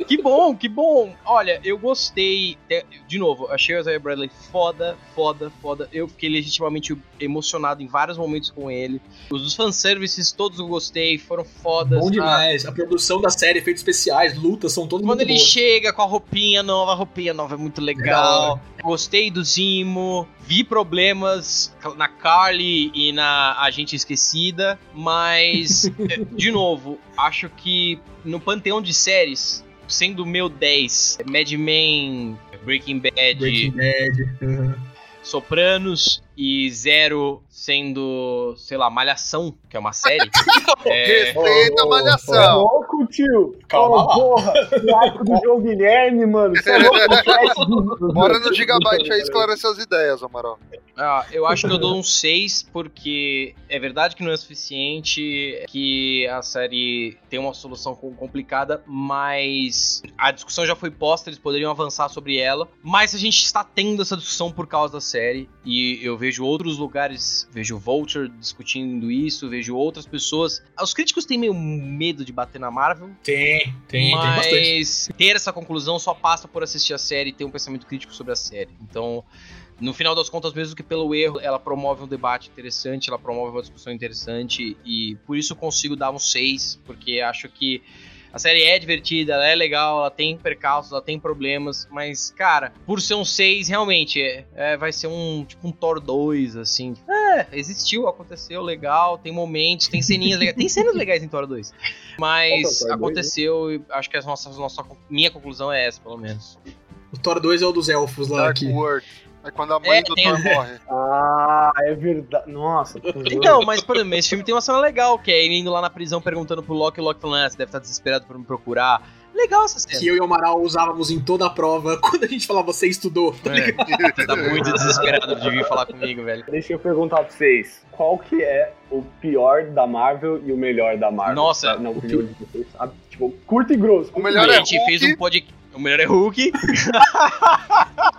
Que bom, que bom. Olha, eu gostei. De, de novo, achei o Isaiah Bradley foda, foda, foda. Eu fiquei legitimamente emocionado em vários momentos com ele. Os fanservices, todos eu gostei, foram fodas. Bom Ah, demais. A produção da série, efeitos especiais, lutas, são todos quando muito ele boas. chega com a roupinha nova, a roupinha nova é muito legal. Gostei do Zimo. Vi problemas na Carly e na Agente Esquecida. Mas, de novo, acho que no panteão de séries, sendo o meu 10, Mad Men, Breaking Bad, Breaking Bad. uhum. Sopranos e Zero sendo, sei lá, Malhação, que é uma série. é, Respeita a Ô, malhação. louco, tio. Calma lá. porra, o arco do João Guilherme, mano. Você é louco, Bora no Gigabyte aí esclarecer as ideias, Amaral. Ah, eu acho que eu dou um 6, porque é verdade que não é suficiente, que a série tem uma solução com- complicada, mas a discussão já foi posta, eles poderiam avançar sobre ela. Mas a gente está tendo essa discussão por causa da série, e eu vejo outros lugares, vejo o Vulture discutindo isso, vejo outras pessoas. Os críticos têm meio medo de bater na Marvel, Tem, tem, tem bastante. mas ter essa conclusão só passa por assistir a série e ter um pensamento crítico sobre a série. Então, no final das contas, mesmo que pelo erro, ela promove um debate interessante, ela promove uma discussão interessante e por isso eu consigo dar um 6, porque acho que a série é divertida, ela é legal, ela tem percalços, ela tem problemas, mas, cara, por ser um 6, realmente, é, é, vai ser um tipo um Thor 2, assim. É, existiu, aconteceu, legal, tem momentos, tem ceninhas legais. Tem cenas legais em Thor 2. Mas é o Thor 2, aconteceu e acho que a nossa, nossa, minha conclusão é essa, pelo menos. O Thor 2 é o dos elfos lá Dark aqui. World. É quando a mãe É, do tem- Thor morre. Ah, é verdade. Nossa. Então, mas por exemplo, esse filme tem uma cena legal, que é ele indo lá na prisão perguntando pro Loki, e o Loki falando, ah, você deve estar desesperado por me procurar. Legal essa cena. Que eu e o Amaral usávamos em toda a prova quando a gente falava você estudou. Tá ligado? Você tá muito desesperado de vir falar comigo, velho. Deixa eu perguntar pra vocês. Qual que é o pior da Marvel e o melhor da Marvel? Nossa, Tá, Na opinião de vocês, sabe? Tipo, curto e grosso. O melhor a é gente fez Hulk. um podcast. O melhor é Hulk.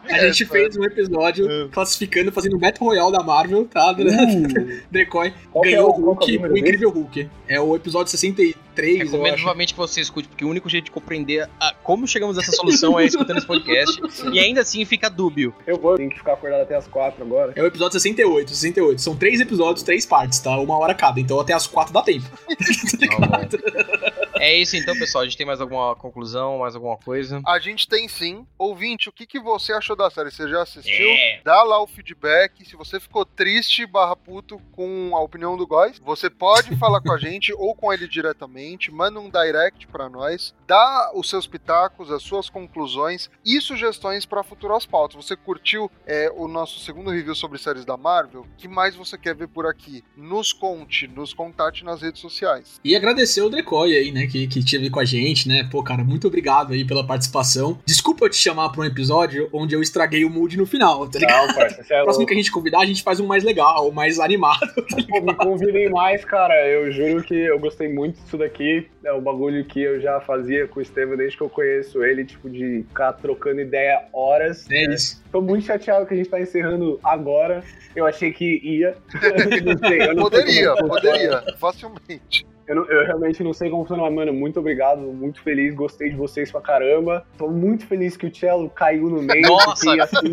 A gente fez um episódio classificando, fazendo o Battle Royale da Marvel, tá? Decoy Qual que é ganhou o- o que é o Hulk, o Incrível Hulk. É o episódio 63, eu Recomendo acho. vivamente que você escute, porque o único jeito de compreender a- como chegamos a essa solução é escutando esse podcast. e ainda assim fica dúbio. Eu vou, tenho que ficar acordado até as quatro agora. É o episódio 68, 68. São três episódios, três partes, tá? Uma hora cada. Então até as quatro dá tempo. É isso então, pessoal. A gente tem mais alguma conclusão, mais alguma coisa? A gente tem sim. Ouvinte, o que, que você achou da série? Você já assistiu? É. Dá lá o feedback. Se você ficou triste barra puto com a opinião do Góis, você pode falar com a gente ou com ele diretamente. Manda um direct pra nós. Dá os seus pitacos, as suas conclusões e sugestões para futuras pautas. Você curtiu é, o nosso segundo review sobre séries da Marvel? O que mais você quer ver por aqui? Nos conte, nos contate nas redes sociais. E agradecer o Decoy aí, né, que, que esteve com a gente, né? Pô, cara, muito obrigado aí pela participação. Desculpa eu te chamar pra um episódio onde eu estraguei o mood no final, tá ligado? Não, parça, você é O próximo louco. que a gente convidar, a gente faz um mais legal, um mais animado. Pô, me convidem mais, cara. Eu juro que eu gostei muito disso daqui. É um bagulho que eu já fazia com o Estevam desde que eu conheço ele, tipo, de ficar trocando ideia horas. É isso. Tô muito chateado que a gente tá encerrando agora. Eu achei que ia. Não sei, eu não Poderia, é poderia, facilmente. Eu, não- eu realmente não sei como funciona, mas, mano, muito obrigado, muito feliz, gostei de vocês pra caramba. Tô muito feliz que o Cello caiu no meio. Nossa! fiquei, assim,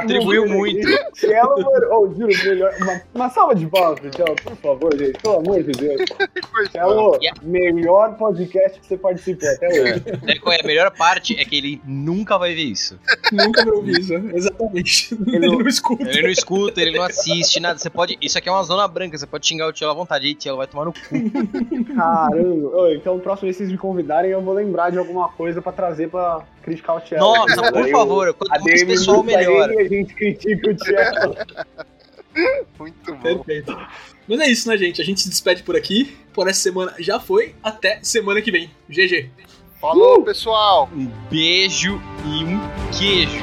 Contribuiu por aqui. muito. Cello, mano, oh, juro, melhor. Uma, uma salva de palmas pro Cello, por favor, gente, pelo amor de Deus. Cello, Yeah. melhor podcast que você participou até hoje. Sabe qual é? A melhor parte é que ele nunca vai ver isso. Nunca me ouvi isso. Exatamente. Ele não escuta. Ele não escuta, ele não assiste, nada. Você pode. Isso aqui é uma zona branca, você pode xingar o tio à vontade. Aí, tio, vai tomar no cu. Caramba. Ô, então, próximo vez que vocês me convidarem, eu vou lembrar de alguma coisa pra trazer pra criticar o Cello. Nossa, por Aí favor, eu- quanto a mais pessoal, melhor. a gente critica o Cello. Muito bom. Perfeito. Mas é isso, né, gente? A gente se despede por aqui. Por essa semana já foi. Até semana que vem. GG. Falou, pessoal! Um beijo e um queijo.